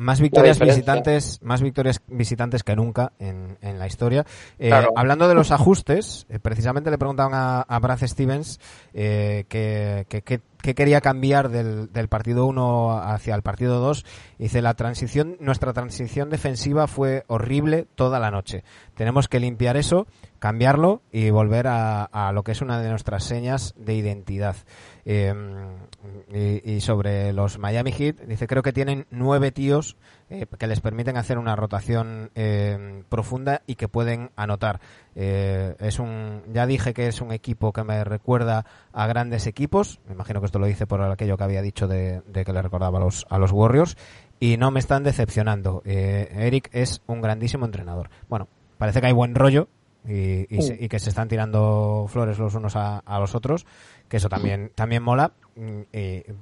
más victorias visitantes, más victorias visitantes que nunca en, en la historia. Eh, hablando de los ajustes, eh, precisamente le preguntaban a, a Brad Stevens eh, que, que, quería cambiar del, del partido 1 hacia el partido 2. Dice, la transición, nuestra transición defensiva fue horrible toda la noche. Tenemos que limpiar eso, cambiarlo y volver a, a lo que es una de nuestras señas de identidad. Eh, y, sobre los Miami Heat, dice, creo que tienen nueve tíos eh, que les permiten hacer una rotación eh, profunda y que pueden anotar. Eh, es un, ya dije que es un equipo que me recuerda a grandes equipos. Me imagino que esto lo dice por aquello que había dicho de, que le recordaba a los, a los Warriors. Y no me están decepcionando. Eric es un grandísimo entrenador. Bueno, parece que hay buen rollo y, y, que se están tirando flores los unos a, a los otros que eso también también mola mm,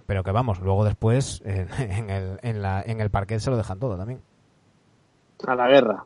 pero que vamos luego después en, el en, la, en el parque se lo dejan todo también. A la guerra.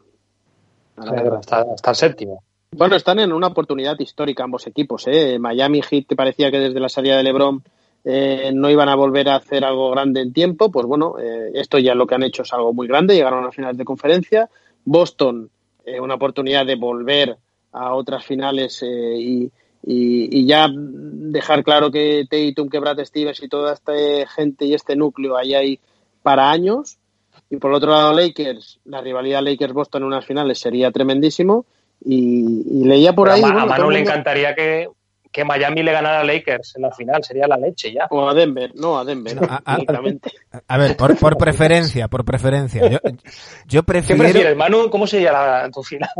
A la guerra. hasta, el séptimo. Bueno están en una oportunidad histórica ambos equipos ¿eh? Miami Heat te parecía que desde la salida de LeBron eh, no iban a volver a hacer algo grande en tiempo pues bueno eh, esto ya lo que han hecho es algo muy grande llegaron a las finales de conferencia. Boston eh, una oportunidad de volver a otras finales y y, ya dejar claro que Tatum, que Brad Stevens y toda esta gente y este núcleo ahí hay para años. Y por otro lado, Lakers, la rivalidad Lakers-Boston en unas finales sería tremendísimo. Y, leía por ahí. A, Manu le encantaría que, que, Miami le ganara a Lakers en la final, sería la leche ya. O a Denver, no, a Denver. a, ver, por, por, preferencia, por preferencia. Yo, yo prefiero. ¿Qué prefieres, Manu? ¿Cómo sería la, tu final?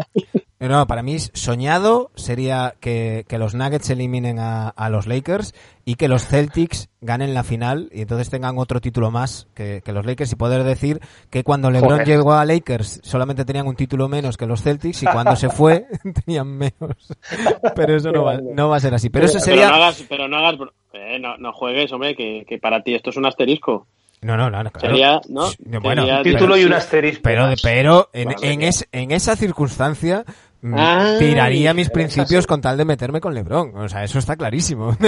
No, para mí soñado sería que, que los Nuggets eliminen a, a, los Lakers y que los Celtics ganen la final y entonces tengan otro título más que, que los Lakers y poder decir que cuando LeBron Joder. llegó a Lakers solamente tenían un título menos que los Celtics y cuando se fue tenían menos. Pero eso no va, no va a ser así. Pero eso Pero sería... no hagas, pero no hagas, eh, no, no juegues, hombre, que, que para ti esto es un asterisco. No, no, no. no, claro. Sería, ¿no? Bueno, Sería- título pero- y un asterisco. Pero, pero en, en, es- en esa circunstancia Ah, tiraría mis principios con tal de meterme con LeBron. O sea, eso está clarísimo.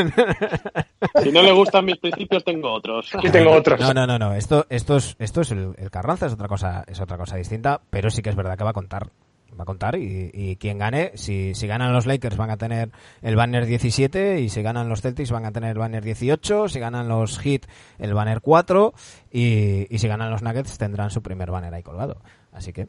Si no le gustan mis principios, tengo otros. Yo tengo otros. No, no, no, no. Esto, esto es, esto es el, el Carranza, es otra cosa, es otra cosa distinta, pero sí que es verdad que va a contar. Va a contar y, y quien gane, si, si ganan los Lakers van a tener el banner 17 y si ganan los Celtics van a tener el banner 18, si ganan los Heat el banner 4 y, y si ganan los Nuggets tendrán su primer banner ahí colgado. Así que,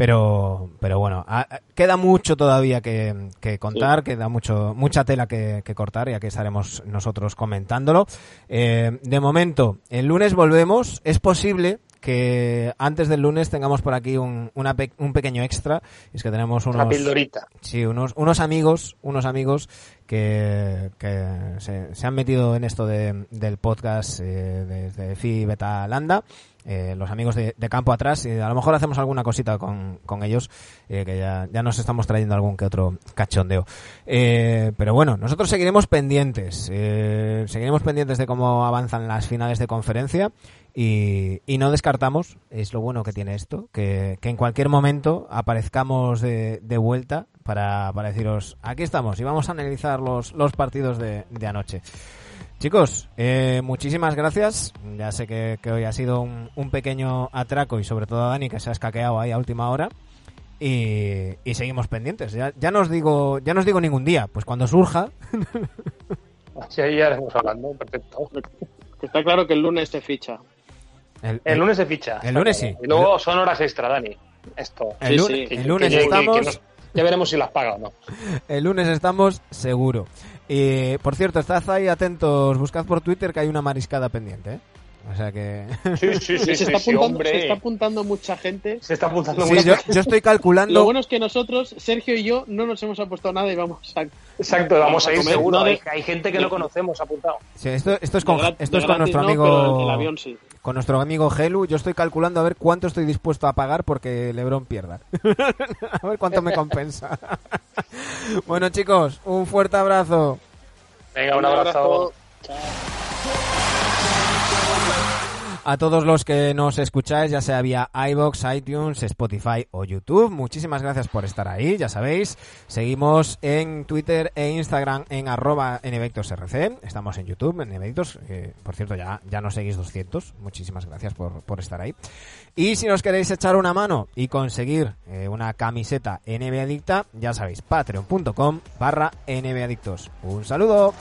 pero, pero bueno, a- queda mucho todavía que, que contar, queda mucho, mucha tela que, que cortar y aquí estaremos nosotros comentándolo. Eh, de momento, el lunes volvemos. Es posible que antes del lunes tengamos por aquí un, una pe- un pequeño extra. Es que tenemos Una unos, pildorita. Sí, unos, unos amigos, unos amigos que, que se, se han metido en esto de, del podcast eh, desde Fi Beta Landa, eh, los amigos de, Campo Atrás, y a lo mejor hacemos alguna cosita con, con ellos, eh, que ya, ya nos estamos trayendo algún que otro cachondeo. Eh, pero bueno, nosotros seguiremos pendientes, eh, seguiremos pendientes de cómo avanzan las finales de conferencia. Y, y no descartamos, es lo bueno que tiene esto, que, que en cualquier momento aparezcamos de, de vuelta para, para deciros, aquí estamos y vamos a analizar los, los partidos de, de anoche. Chicos, eh, muchísimas gracias. Ya sé que, que hoy ha sido un, un pequeño atraco y sobre todo a Dani que se ha escaqueado ahí a última hora. Y, y seguimos pendientes. Ya, ya nos digo, ya nos digo ningún día, pues cuando surja, Así ahí ya estamos hablando. Perfecto. Está claro que el lunes se ficha. el, El lunes se ficha. El lunes sí. Y luego son horas extra, Dani. Esto. el Sí, lu- sí. el Que- lunes que- que- estamos. que nos- ya veremos si las paga o no. El lunes estamos seguro. Y por cierto, estad ahí atentos, buscad por Twitter que hay una mariscada pendiente, ¿eh? O sea que... Sí, sí, sí, se, está sí, apuntando, se está apuntando mucha gente. Se está apuntando Sí, mucho. yo, yo estoy Lo calculando... bueno es que nosotros, Sergio y yo, no nos hemos apostado nada y vamos a... Exacto, vamos a ir seguro. no de- Hay, hay gente que no conocemos apuntado. Sí, esto, esto es con, esto es con nuestro no, pero amigo... el avión sí. Con nuestro amigo Gelu, yo estoy calculando a ver cuánto estoy dispuesto a pagar porque Lebron pierda. a ver cuánto me compensa. bueno chicos, un fuerte abrazo. Venga, un abrazo. A todos los que nos escucháis, ya sea vía iBox, iTunes, Spotify o YouTube, muchísimas gracias por estar ahí, ya sabéis. Seguimos en Twitter e Instagram en arroba nvectorsrc. Estamos en YouTube, en por cierto ya, ya nos seguís 200. Muchísimas gracias por, por estar ahí. Y si nos queréis echar una mano y conseguir eh, una camiseta NB Adicta, ya sabéis, patreon.com barra NBAdictos. Un saludo.